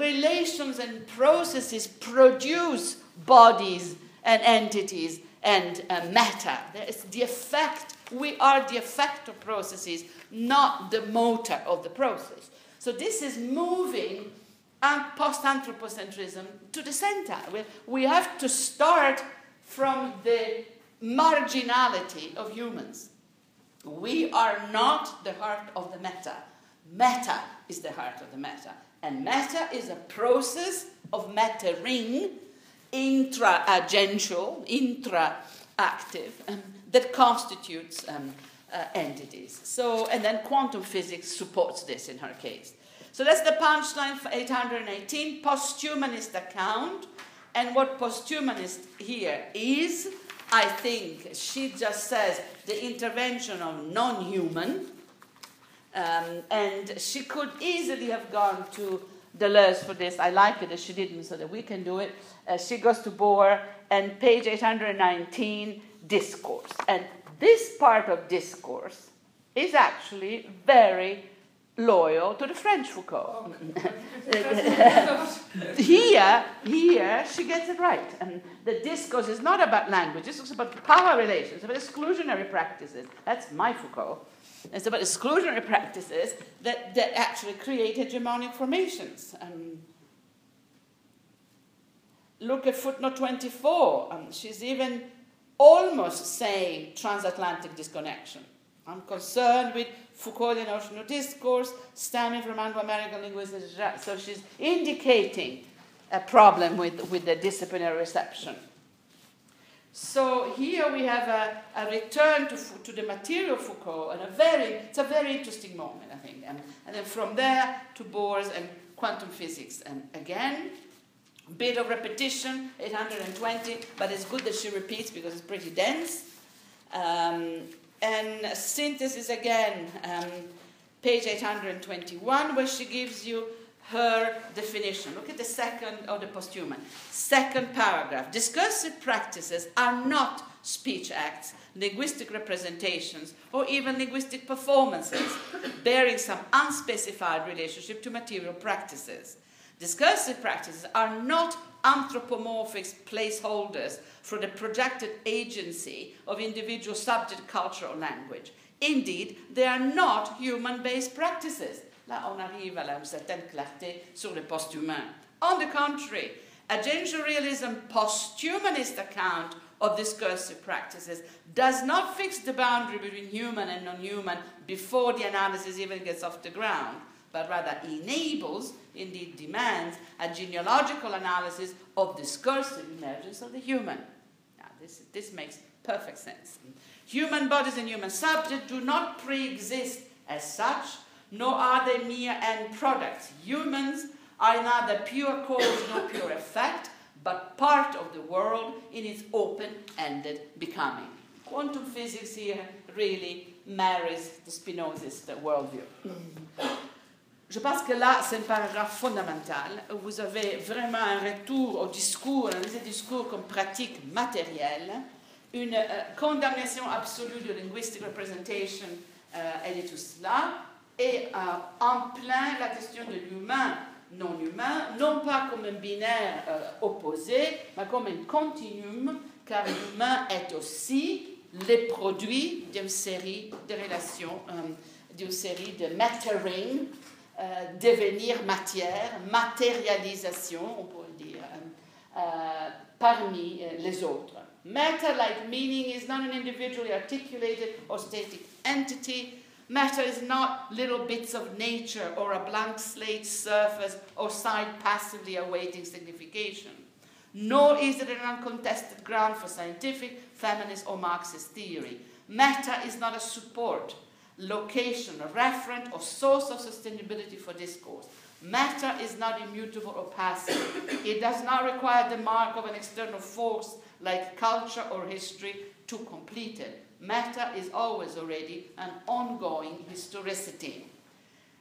Relations and processes produce bodies and entities and uh, matter. It's the effect. We are the effect of processes, not the motor of the process. So this is moving post-anthropocentrism to the center. We, have to start from the marginality of humans. We are not the heart of the meta. Meta is the heart of the meta. And meta is a process of mattering, intra-agential, intra-active, um, that constitutes um, uh, entities. So, and then quantum physics supports this in her case. So that's the punchline for 818, posthumanist account. And what posthumanist here is, I think she just says the intervention of non human. Um, and she could easily have gone to Deleuze for this. I like it that she didn't, so that we can do it. Uh, she goes to Bohr and page 819, discourse. And this part of discourse is actually very loyal to the French Foucault. here, here, she gets it right. And the discourse is not about language, it's about power relations, about exclusionary practices. That's my Foucault. It's about exclusionary practices that, that actually create hegemonic formations. Um, look at footnote 24. Um, she's even almost saying transatlantic disconnection. I'm concerned with Foucauldian notion of discourse stemming from Anglo-American linguistics. So she's indicating a problem with, with the disciplinary reception. So here we have a, a return to, to the material Foucault, and a very, it's a very interesting moment, I think. And, and then from there to Bohr's and quantum physics. And again, a bit of repetition, 820, but it's good that she repeats because it's pretty dense. Um, and synthesis again, um, page 821, where she gives you her definition. Look at the second of the posthuman. Second paragraph. Discursive practices are not speech acts, linguistic representations, or even linguistic performances, bearing some unspecified relationship to material practices. Discursive practices are not anthropomorphic placeholders for the projected agency of individual subject, culture, or language. Indeed, they are not human based practices. Là, on arrive à une certaine clarté sur le post-humain. On the contrary, a gender realism post-humanist account of discursive practices does not fix the boundary between human and non human before the analysis even gets off the ground but rather enables, indeed demands, a genealogical analysis of the discursive emergence of the human. Now, this, this makes perfect sense. Human bodies and human subjects do not pre exist as such, nor are they mere end products. Humans are neither pure cause nor pure effect, but part of the world in its open-ended becoming. Quantum physics here really marries the Spinozist worldview. Je pense que là, c'est un paragraphe fondamental. Vous avez vraiment un retour au discours, un discours comme pratique matérielle, une euh, condamnation absolue de linguistic representation euh, et de tout cela, et euh, en plein la question de l'humain non humain, non pas comme un binaire opposé, mais comme un continuum, car l'humain est aussi le produit d'une série de relations, d'une série de mattering, euh, devenir matière, matérialisation, on pourrait dire, euh, euh, parmi euh, les autres. Matter-like meaning is not an individually articulated or static entity. Matter is not little bits of nature or a blank slate surface or side passively awaiting signification. Nor is it an uncontested ground for scientific, feminist, or Marxist theory. Matter is not a support location, referent, or source of sustainability for discourse. Matter is not immutable or passive. it does not require the mark of an external force like culture or history to complete it. Matter is always already an ongoing historicity.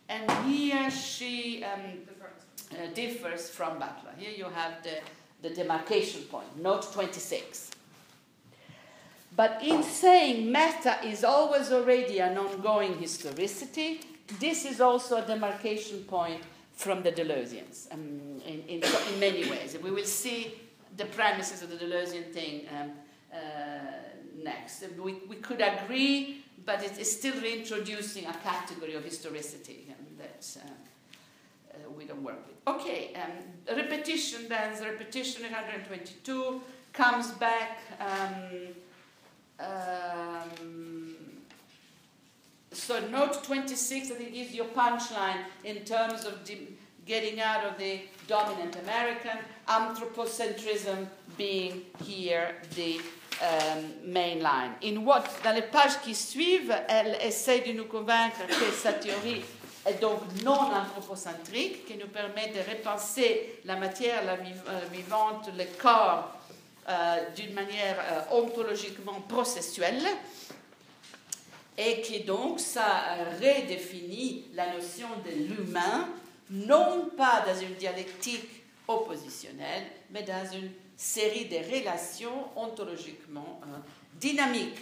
And here she um, uh, differs from Butler. Here you have the, the demarcation point, note 26. But in saying matter is always already an ongoing historicity, this is also a demarcation point from the Deleuzians um, in, in, in, many ways. We will see the premises of the Deleuzian thing um, uh, next. We, we could agree, but it is still reintroducing a category of historicity um, that uh, uh, we don't work with. Okay, um, repetition then, repetition in 122 comes back. Um, so note 26, I think, is your punchline in terms of getting out of the dominant American, anthropocentrism being here the um, main line. In what, dans les pages qui suivent, elle essaie de nous convaincre que sa théorie est donc non anthropocentrique, qui nous permet de repenser la matière, la euh, vivante, le corps d'une manière euh, ontologiquement processuelle et qui donc ça redéfinit la notion de l'humain, non pas dans une dialectique oppositionnelle, mais dans une série de relations ontologiquement euh, dynamiques.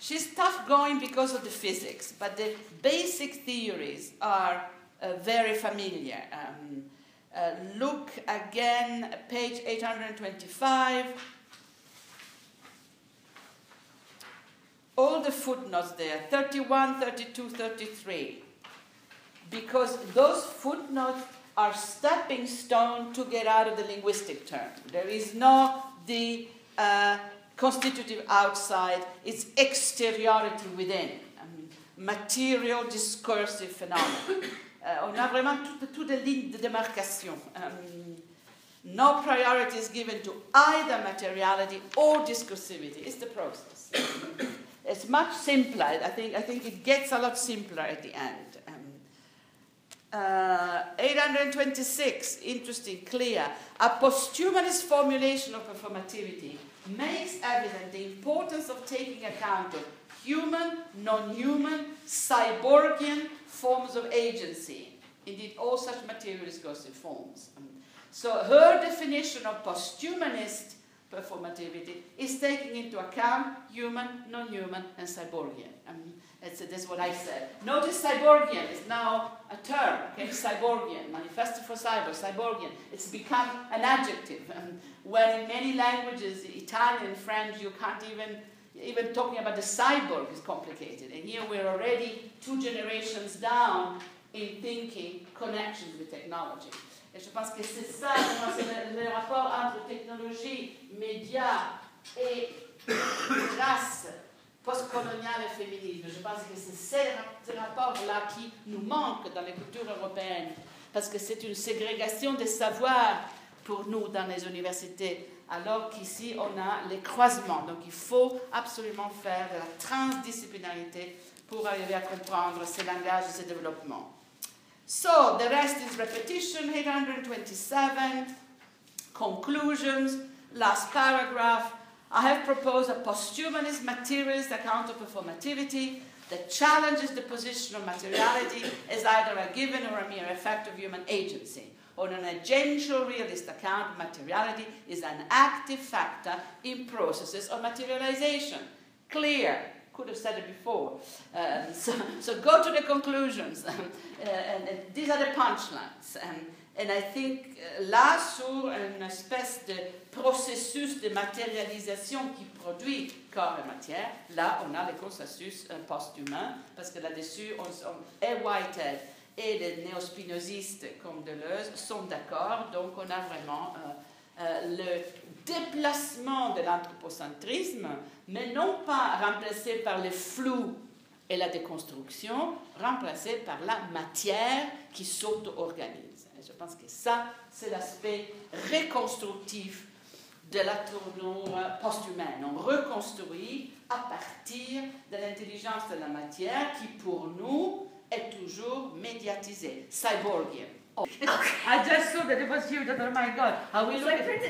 She's tough going because of the physics, but the basic theories are uh, very familiar. Um, uh, look again, page 825. All the footnotes there 31, 32, 33. Because those footnotes are stepping stone to get out of the linguistic term. There is no the uh, constitutive outside, it's exteriority within, I mean, material discursive phenomena. Euh, on a vraiment toutes les lignes de démarcation. Um, no priority is given to either materiality or discursivity. It's the process. it's much simpler. I think, I think it gets a lot simpler at the end. Um, uh, 826, interesting, clear. A posthumanist formulation of performativity makes evident the importance of taking account of human, non human, cyborgian, forms of agency. Indeed, all such material discursive forms. So her definition of posthumanist performativity is taking into account human, non-human, and cyborgian. Um, that's, that's what I said. Notice cyborgian is now a term, okay? Cyborgian, manifesto for cyber, cyborgian. It's become an adjective. Um, when in many languages, Italian, French, you can't even even talking about the cyborg is complicated. And here we're already two generations down in thinking connections with technology. Et je pense que c'est ça, le, le, rapport entre technologie, médias et race postcoloniale et féminisme. Je pense que c'est ce, ce rapport-là qui nous manque dans les cultures européennes, parce que c'est une ségrégation des savoirs pour nous dans les universités alors qu'ici on a les croisements. Donc il faut absolument faire de la transdisciplinarité pour arriver à comprendre ces langages et ces développements. So the rest is repetition, 827. Conclusions, last paragraph. I have proposed a posthumanist materialist account of performativity that challenges the position of materiality as either a given or a mere effect of human agency. On an agential realist account, materiality is an active factor in processes of materialization. Clear. Could have said it before. Um, so, so, go to the conclusions. Um, and, and, these are the punchlines. Um, and I think uh, là, sur une espèce de processus de matérialisation qui produit corps et matière, là, on a le consensus euh, post-humain, parce que là-dessus, on, on, et Whitehead et les néospinozistes comme Deleuze sont d'accord, donc on a vraiment euh, euh, le déplacement de l'anthropocentrisme, mais non pas remplacé par le flou et la déconstruction, remplacé par la matière qui s'auto-organise. je pense que ça, c'est l'aspect reconstructif de la tournure post-humaine. On reconstruit à partir de l'intelligence de la matière qui, pour nous, est toujours médiatisée, cyborgienne. Oh. I just saw that it was you that, oh my God, how we looking?